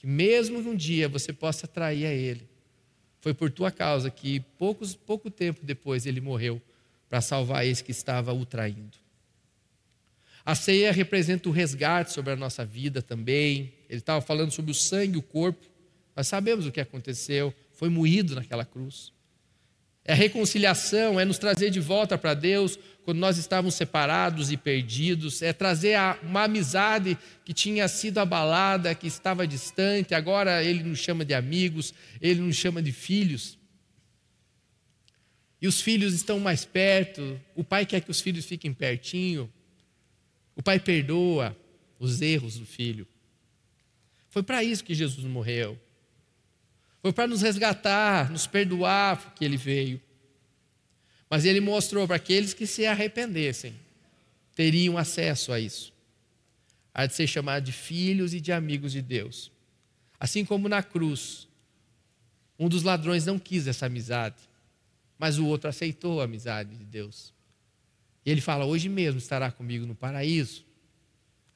A: que mesmo um dia você possa trair a Ele, foi por tua causa que poucos, pouco tempo depois ele morreu para salvar esse que estava o traindo. A ceia representa o resgate sobre a nossa vida também. Ele estava falando sobre o sangue, o corpo. Nós sabemos o que aconteceu, foi moído naquela cruz. É a reconciliação, é nos trazer de volta para Deus quando nós estávamos separados e perdidos, é trazer uma amizade que tinha sido abalada, que estava distante, agora Ele nos chama de amigos, Ele nos chama de filhos. E os filhos estão mais perto, o pai quer que os filhos fiquem pertinho, o pai perdoa os erros do filho. Foi para isso que Jesus morreu. Foi para nos resgatar, nos perdoar, porque ele veio. Mas ele mostrou para aqueles que se arrependessem, teriam acesso a isso. A de ser chamado de filhos e de amigos de Deus. Assim como na cruz, um dos ladrões não quis essa amizade, mas o outro aceitou a amizade de Deus. E ele fala: Hoje mesmo estará comigo no paraíso.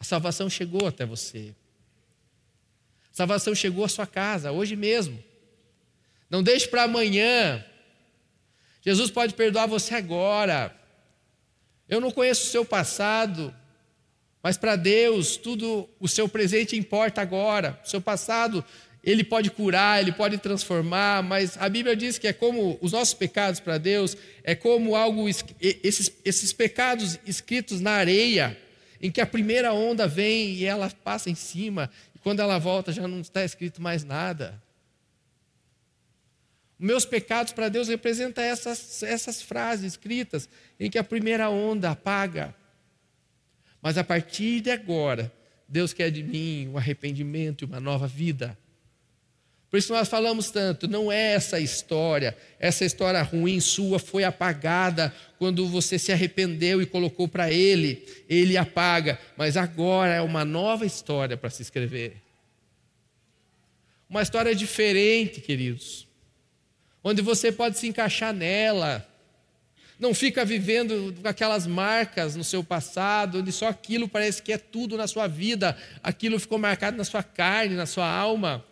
A: A salvação chegou até você. Salvação chegou à sua casa, hoje mesmo. Não deixe para amanhã. Jesus pode perdoar você agora. Eu não conheço o seu passado, mas para Deus tudo o seu presente importa agora. O seu passado ele pode curar, ele pode transformar, mas a Bíblia diz que é como os nossos pecados para Deus, é como algo esses, esses pecados escritos na areia, em que a primeira onda vem e ela passa em cima, quando ela volta já não está escrito mais nada. Meus pecados para Deus representam essas, essas frases escritas em que a primeira onda apaga. Mas a partir de agora, Deus quer de mim um arrependimento e uma nova vida. Por isso nós falamos tanto, não é essa história, essa história ruim sua foi apagada quando você se arrependeu e colocou para Ele, Ele apaga, mas agora é uma nova história para se escrever. Uma história diferente, queridos onde você pode se encaixar nela. Não fica vivendo aquelas marcas no seu passado, onde só aquilo parece que é tudo na sua vida, aquilo ficou marcado na sua carne, na sua alma.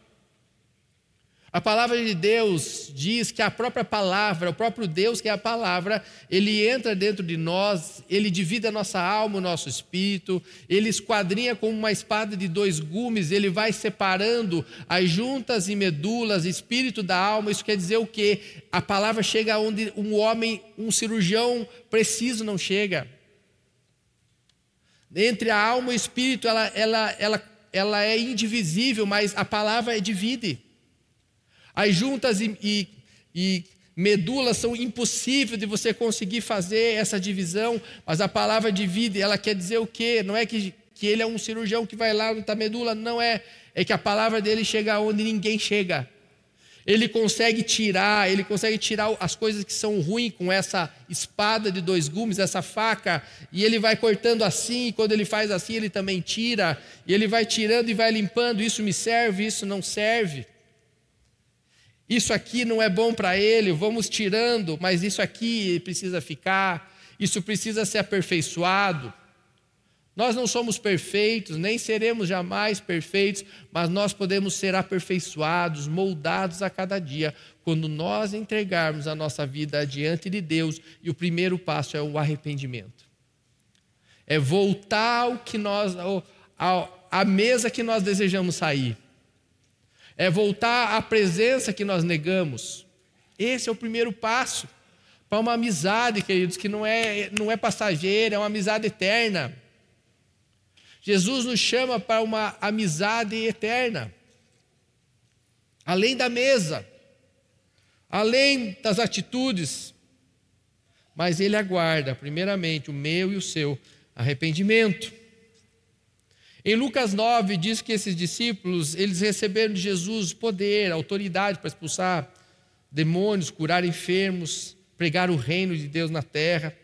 A: A palavra de Deus diz que a própria palavra, o próprio Deus que é a palavra, ele entra dentro de nós, ele divide a nossa alma, o nosso espírito, ele esquadrinha como uma espada de dois gumes, ele vai separando as juntas e medulas, espírito da alma. Isso quer dizer o quê? A palavra chega onde um homem, um cirurgião preciso não chega. Entre a alma e o espírito, ela, ela, ela, ela é indivisível, mas a palavra divide. As juntas e, e, e medulas são impossíveis de você conseguir fazer essa divisão, mas a palavra divide, ela quer dizer o quê? Não é que, que ele é um cirurgião que vai lá na medula, não é. é que a palavra dele chega onde ninguém chega. Ele consegue tirar, ele consegue tirar as coisas que são ruins com essa espada de dois gumes, essa faca, e ele vai cortando assim, e quando ele faz assim, ele também tira, e ele vai tirando e vai limpando, isso me serve, isso não serve. Isso aqui não é bom para ele, vamos tirando, mas isso aqui precisa ficar, isso precisa ser aperfeiçoado. Nós não somos perfeitos, nem seremos jamais perfeitos, mas nós podemos ser aperfeiçoados, moldados a cada dia, quando nós entregarmos a nossa vida diante de Deus, e o primeiro passo é o arrependimento. É voltar ao que nós, ao, à mesa que nós desejamos sair. É voltar à presença que nós negamos. Esse é o primeiro passo para uma amizade, queridos, que não é, não é passageira, é uma amizade eterna. Jesus nos chama para uma amizade eterna. Além da mesa, além das atitudes, mas ele aguarda, primeiramente, o meu e o seu arrependimento. Em Lucas 9 diz que esses discípulos, eles receberam de Jesus poder, autoridade para expulsar demônios, curar enfermos, pregar o reino de Deus na terra.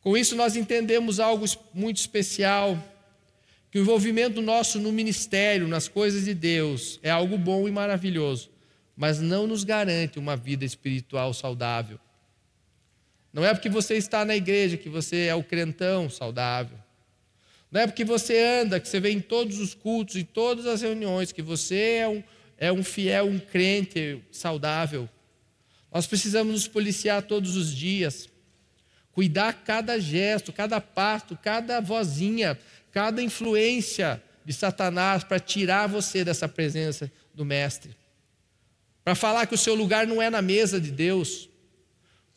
A: Com isso, nós entendemos algo muito especial: que o envolvimento nosso no ministério, nas coisas de Deus, é algo bom e maravilhoso, mas não nos garante uma vida espiritual saudável. Não é porque você está na igreja que você é o crentão saudável. Não é porque você anda, que você vem em todos os cultos, em todas as reuniões, que você é um, é um fiel, um crente saudável. Nós precisamos nos policiar todos os dias cuidar cada gesto, cada passo, cada vozinha, cada influência de Satanás para tirar você dessa presença do Mestre. Para falar que o seu lugar não é na mesa de Deus,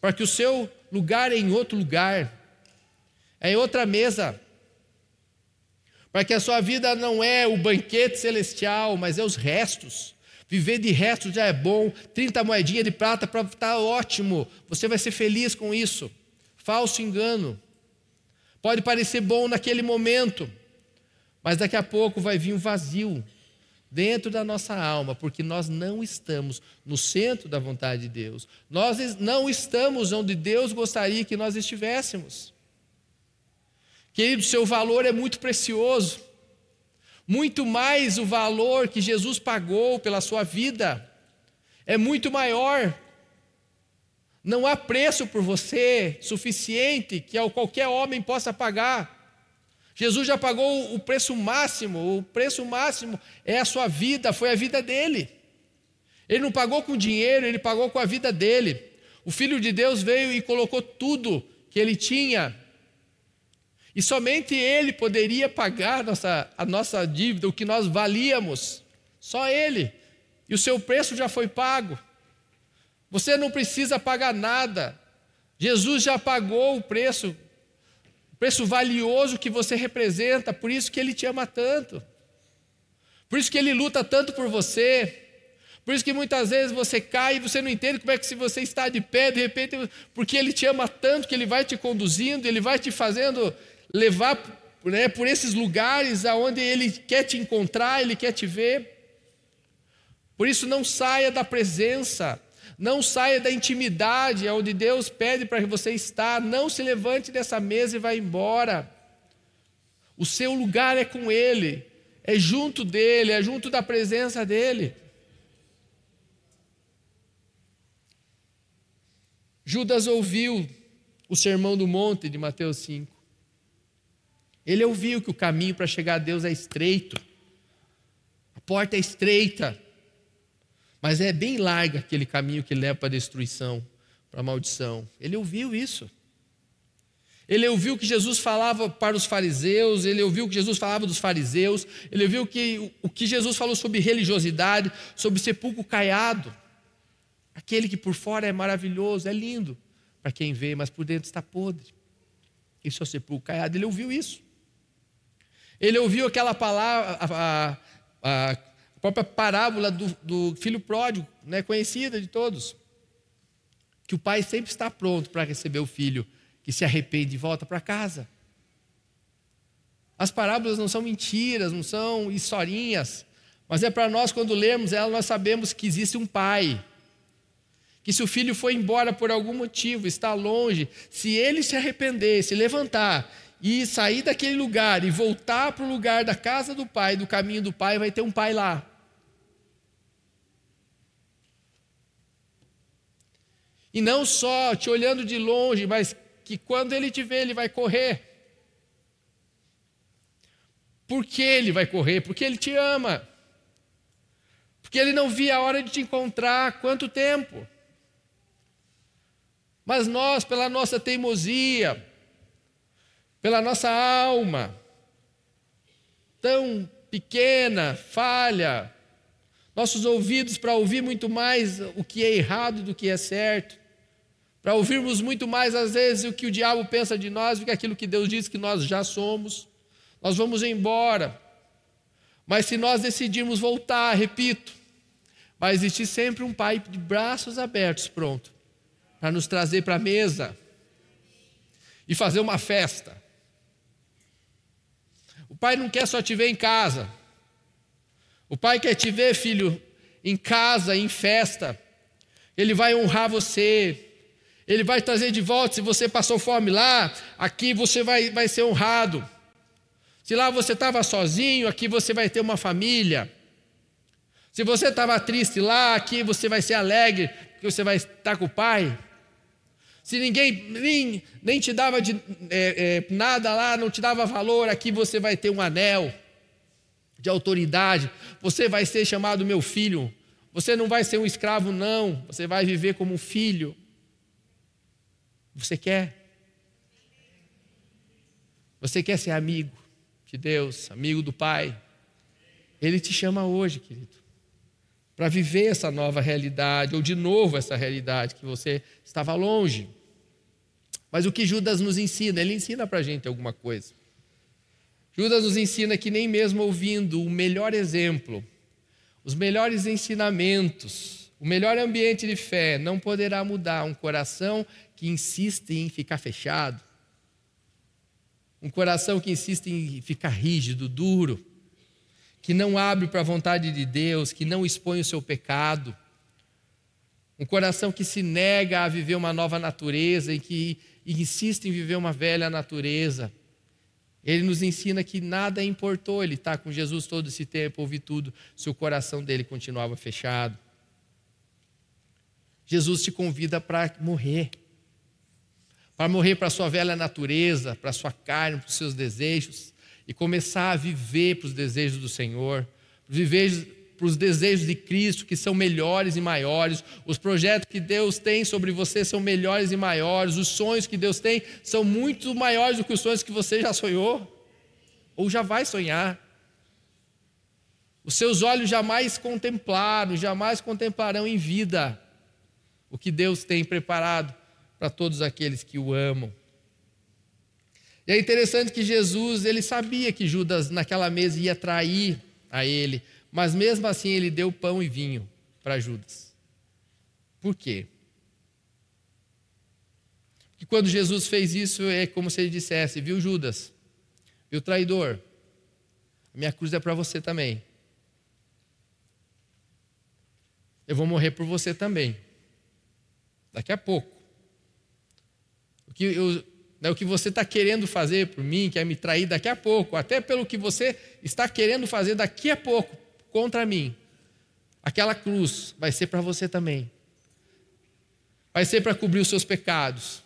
A: para que o seu lugar é em outro lugar, é em outra mesa. Para que a sua vida não é o banquete celestial, mas é os restos. Viver de restos já é bom. 30 moedinhas de prata para tá ótimo. Você vai ser feliz com isso falso engano. Pode parecer bom naquele momento, mas daqui a pouco vai vir um vazio dentro da nossa alma, porque nós não estamos no centro da vontade de Deus. Nós não estamos onde Deus gostaria que nós estivéssemos. Querido, seu valor é muito precioso. Muito mais o valor que Jesus pagou pela sua vida é muito maior não há preço por você suficiente que qualquer homem possa pagar. Jesus já pagou o preço máximo, o preço máximo é a sua vida, foi a vida dele. Ele não pagou com dinheiro, ele pagou com a vida dele. O Filho de Deus veio e colocou tudo que ele tinha. E somente ele poderia pagar nossa, a nossa dívida, o que nós valíamos. Só ele. E o seu preço já foi pago. Você não precisa pagar nada. Jesus já pagou o preço, o preço valioso que você representa, por isso que ele te ama tanto. Por isso que ele luta tanto por você. Por isso que muitas vezes você cai e você não entende como é que se você está de pé, de repente, porque ele te ama tanto que ele vai te conduzindo, ele vai te fazendo levar né, por esses lugares aonde ele quer te encontrar, ele quer te ver. Por isso não saia da presença não saia da intimidade onde Deus pede para você estar. Não se levante dessa mesa e vá embora. O seu lugar é com Ele, é junto dEle, é junto da presença dEle. Judas ouviu o sermão do monte de Mateus 5. Ele ouviu que o caminho para chegar a Deus é estreito, a porta é estreita. Mas é bem larga aquele caminho que leva para a destruição, para a maldição. Ele ouviu isso. Ele ouviu que Jesus falava para os fariseus, ele ouviu que Jesus falava dos fariseus, ele ouviu que, o que Jesus falou sobre religiosidade, sobre sepulcro caiado. Aquele que por fora é maravilhoso, é lindo para quem vê, mas por dentro está podre. Isso é sepulcro caiado. Ele ouviu isso. Ele ouviu aquela palavra, a, a, a própria parábola do, do filho pródigo, né, conhecida de todos. Que o pai sempre está pronto para receber o filho que se arrepende e volta para casa. As parábolas não são mentiras, não são historinhas, mas é para nós, quando lemos ela, nós sabemos que existe um pai. Que se o filho foi embora por algum motivo, está longe, se ele se arrepender, se levantar e sair daquele lugar e voltar para o lugar da casa do pai, do caminho do pai, vai ter um pai lá. E não só te olhando de longe, mas que quando ele te vê, ele vai correr. Por que ele vai correr? Porque ele te ama. Porque ele não via a hora de te encontrar quanto tempo. Mas nós, pela nossa teimosia, pela nossa alma, tão pequena, falha, nossos ouvidos para ouvir muito mais o que é errado do que é certo, para ouvirmos muito mais, às vezes, o que o diabo pensa de nós do que aquilo que Deus diz que nós já somos nós vamos embora. Mas se nós decidirmos voltar, repito, vai existir sempre um pai de braços abertos pronto para nos trazer para a mesa e fazer uma festa. Pai não quer só te ver em casa. O pai quer te ver, filho, em casa, em festa. Ele vai honrar você. Ele vai trazer de volta. Se você passou fome lá, aqui você vai, vai ser honrado. Se lá você estava sozinho, aqui você vai ter uma família. Se você estava triste lá, aqui você vai ser alegre, porque você vai estar com o pai. Se ninguém nem, nem te dava de, é, é, nada lá, não te dava valor, aqui você vai ter um anel de autoridade. Você vai ser chamado meu filho. Você não vai ser um escravo, não. Você vai viver como um filho. Você quer? Você quer ser amigo? de Deus, amigo do Pai. Ele te chama hoje, querido, para viver essa nova realidade, ou de novo essa realidade que você estava longe. Mas o que Judas nos ensina? Ele ensina para a gente alguma coisa. Judas nos ensina que nem mesmo ouvindo o melhor exemplo, os melhores ensinamentos, o melhor ambiente de fé não poderá mudar um coração que insiste em ficar fechado, um coração que insiste em ficar rígido, duro, que não abre para a vontade de Deus, que não expõe o seu pecado. Um coração que se nega a viver uma nova natureza e que insiste em viver uma velha natureza. Ele nos ensina que nada importou ele estar com Jesus todo esse tempo, ouvir tudo, se o coração dele continuava fechado. Jesus te convida para morrer para morrer para a sua velha natureza, para a sua carne, para os seus desejos, e começar a viver para os desejos do Senhor, viver para os desejos de Cristo, que são melhores e maiores, os projetos que Deus tem sobre você são melhores e maiores, os sonhos que Deus tem são muito maiores do que os sonhos que você já sonhou, ou já vai sonhar. Os seus olhos jamais contemplaram, jamais contemplarão em vida o que Deus tem preparado para todos aqueles que o amam. E é interessante que Jesus, ele sabia que Judas naquela mesa ia trair a ele, mas mesmo assim ele deu pão e vinho para Judas. Por quê? Porque quando Jesus fez isso, é como se ele dissesse: Viu, Judas? Viu, traidor? A minha cruz é para você também. Eu vou morrer por você também. Daqui a pouco que, eu, né, o que você está querendo fazer por mim, quer me trair daqui a pouco, até pelo que você está querendo fazer daqui a pouco contra mim. Aquela cruz vai ser para você também. Vai ser para cobrir os seus pecados,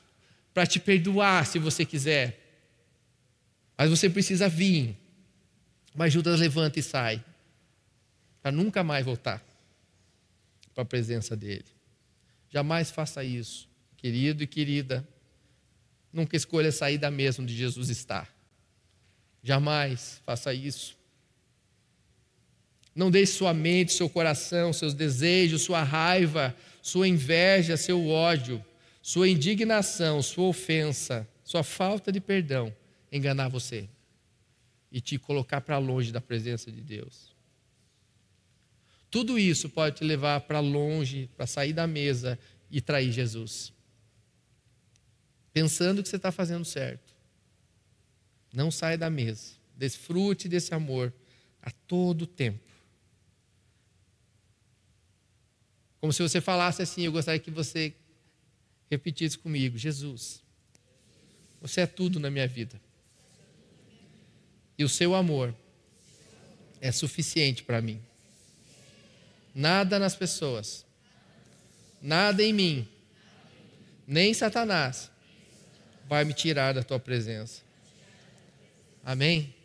A: para te perdoar se você quiser. Mas você precisa vir. Mas Judas levanta e sai, para nunca mais voltar para a presença dele. Jamais faça isso, querido e querida. Nunca escolha sair da mesa onde Jesus está. Jamais faça isso. Não deixe sua mente, seu coração, seus desejos, sua raiva, sua inveja, seu ódio, sua indignação, sua ofensa, sua falta de perdão enganar você e te colocar para longe da presença de Deus. Tudo isso pode te levar para longe, para sair da mesa e trair Jesus pensando que você está fazendo certo. Não sai da mesa. Desfrute desse amor a todo tempo. Como se você falasse assim, eu gostaria que você repetisse comigo: Jesus, você é tudo na minha vida. E o seu amor é suficiente para mim. Nada nas pessoas, nada em mim, nem Satanás vai me tirar da tua presença. Amém?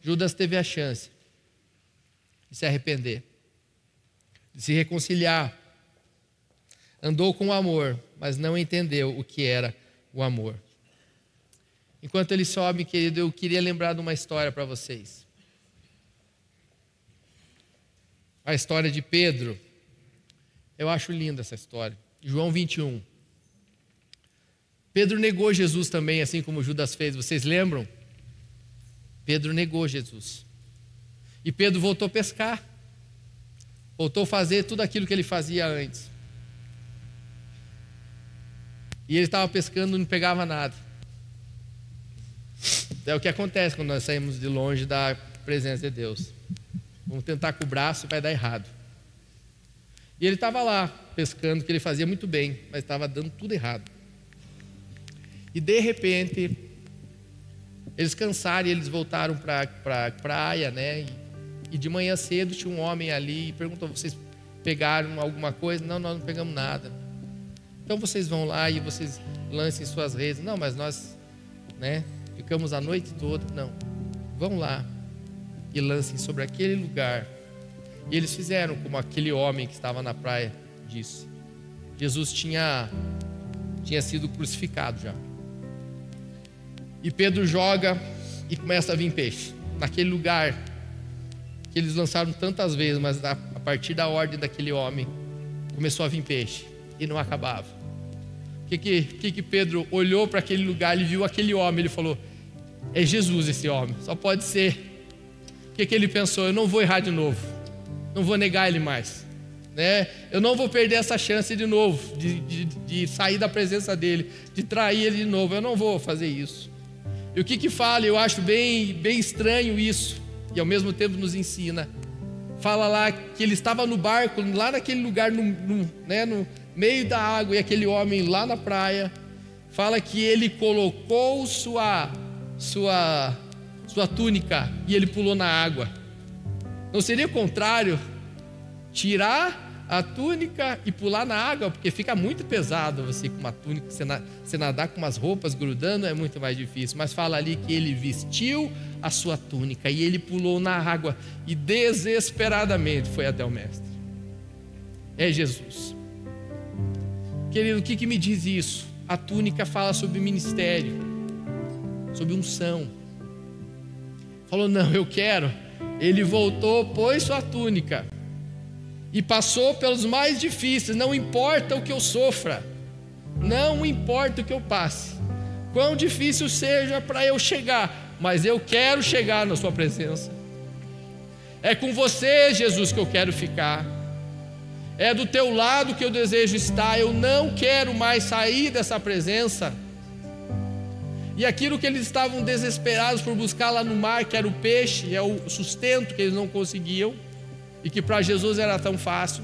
A: Judas teve a chance de se arrepender, de se reconciliar. Andou com amor, mas não entendeu o que era o amor. Enquanto ele sobe, querido, eu queria lembrar de uma história para vocês. A história de Pedro. Eu acho linda essa história. João 21. Pedro negou Jesus também, assim como Judas fez. Vocês lembram? Pedro negou Jesus. E Pedro voltou a pescar. Voltou a fazer tudo aquilo que ele fazia antes. E ele estava pescando e não pegava nada. É o que acontece quando nós saímos de longe da presença de Deus. Vamos tentar com o braço e vai dar errado. E ele estava lá pescando, que ele fazia muito bem, mas estava dando tudo errado. E de repente, eles cansaram e eles voltaram para a pra praia, né? E, e, de manhã cedo tinha um homem ali e perguntou: vocês pegaram alguma coisa? Não, nós não pegamos nada. Então vocês vão lá e vocês lancem suas redes. Não, mas nós, né? Ficamos a noite toda. Não. Vão lá e lancem sobre aquele lugar. E eles fizeram como aquele homem que estava na praia disse. Jesus tinha, tinha sido crucificado já. E Pedro joga e começa a vir peixe. Naquele lugar que eles lançaram tantas vezes, mas a partir da ordem daquele homem, começou a vir peixe e não acabava. O que que, que, que Pedro olhou para aquele lugar, ele viu aquele homem, ele falou: É Jesus esse homem, só pode ser. O que, que ele pensou? Eu não vou errar de novo, não vou negar ele mais. Né? Eu não vou perder essa chance de novo, de, de, de sair da presença dele, de trair ele de novo. Eu não vou fazer isso. E o que que fala? Eu acho bem, bem estranho isso, e ao mesmo tempo nos ensina. Fala lá que ele estava no barco, lá naquele lugar, no, no, né, no meio da água, e aquele homem lá na praia. Fala que ele colocou sua, sua, sua túnica e ele pulou na água. Não seria o contrário? Tirar a túnica e pular na água, porque fica muito pesado você com uma túnica, você, nadar com umas roupas grudando é muito mais difícil. Mas fala ali que ele vestiu a sua túnica e ele pulou na água e desesperadamente foi até o Mestre. É Jesus. Querido, o que, que me diz isso? A túnica fala sobre ministério, sobre unção. Falou, não, eu quero. Ele voltou, pôs sua túnica e passou pelos mais difíceis, não importa o que eu sofra, não importa o que eu passe, quão difícil seja para eu chegar, mas eu quero chegar na Sua presença. É com você, Jesus, que eu quero ficar. É do teu lado que eu desejo estar. Eu não quero mais sair dessa presença. E aquilo que eles estavam desesperados por buscar lá no mar, que era o peixe, é o sustento que eles não conseguiam e que para Jesus era tão fácil.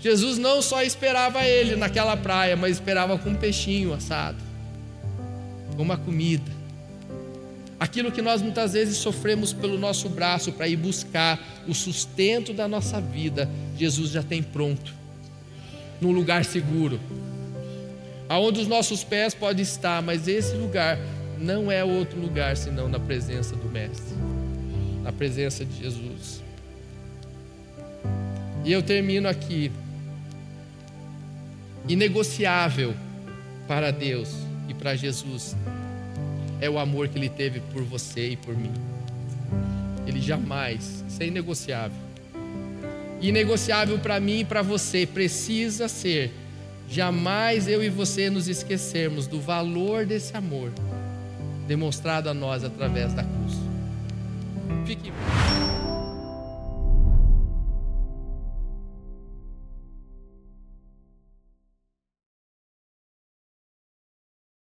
A: Jesus não só esperava ele naquela praia, mas esperava com um peixinho assado, com uma comida. Aquilo que nós muitas vezes sofremos pelo nosso braço para ir buscar o sustento da nossa vida, Jesus já tem pronto, num lugar seguro, aonde os nossos pés podem estar, mas esse lugar não é outro lugar senão na presença do Mestre, na presença de Jesus. E eu termino aqui. Inegociável para Deus e para Jesus é o amor que Ele teve por você e por mim. Ele jamais, isso é inegociável. Inegociável para mim e para você precisa ser jamais eu e você nos esquecermos do valor desse amor demonstrado a nós através da cruz. Fique.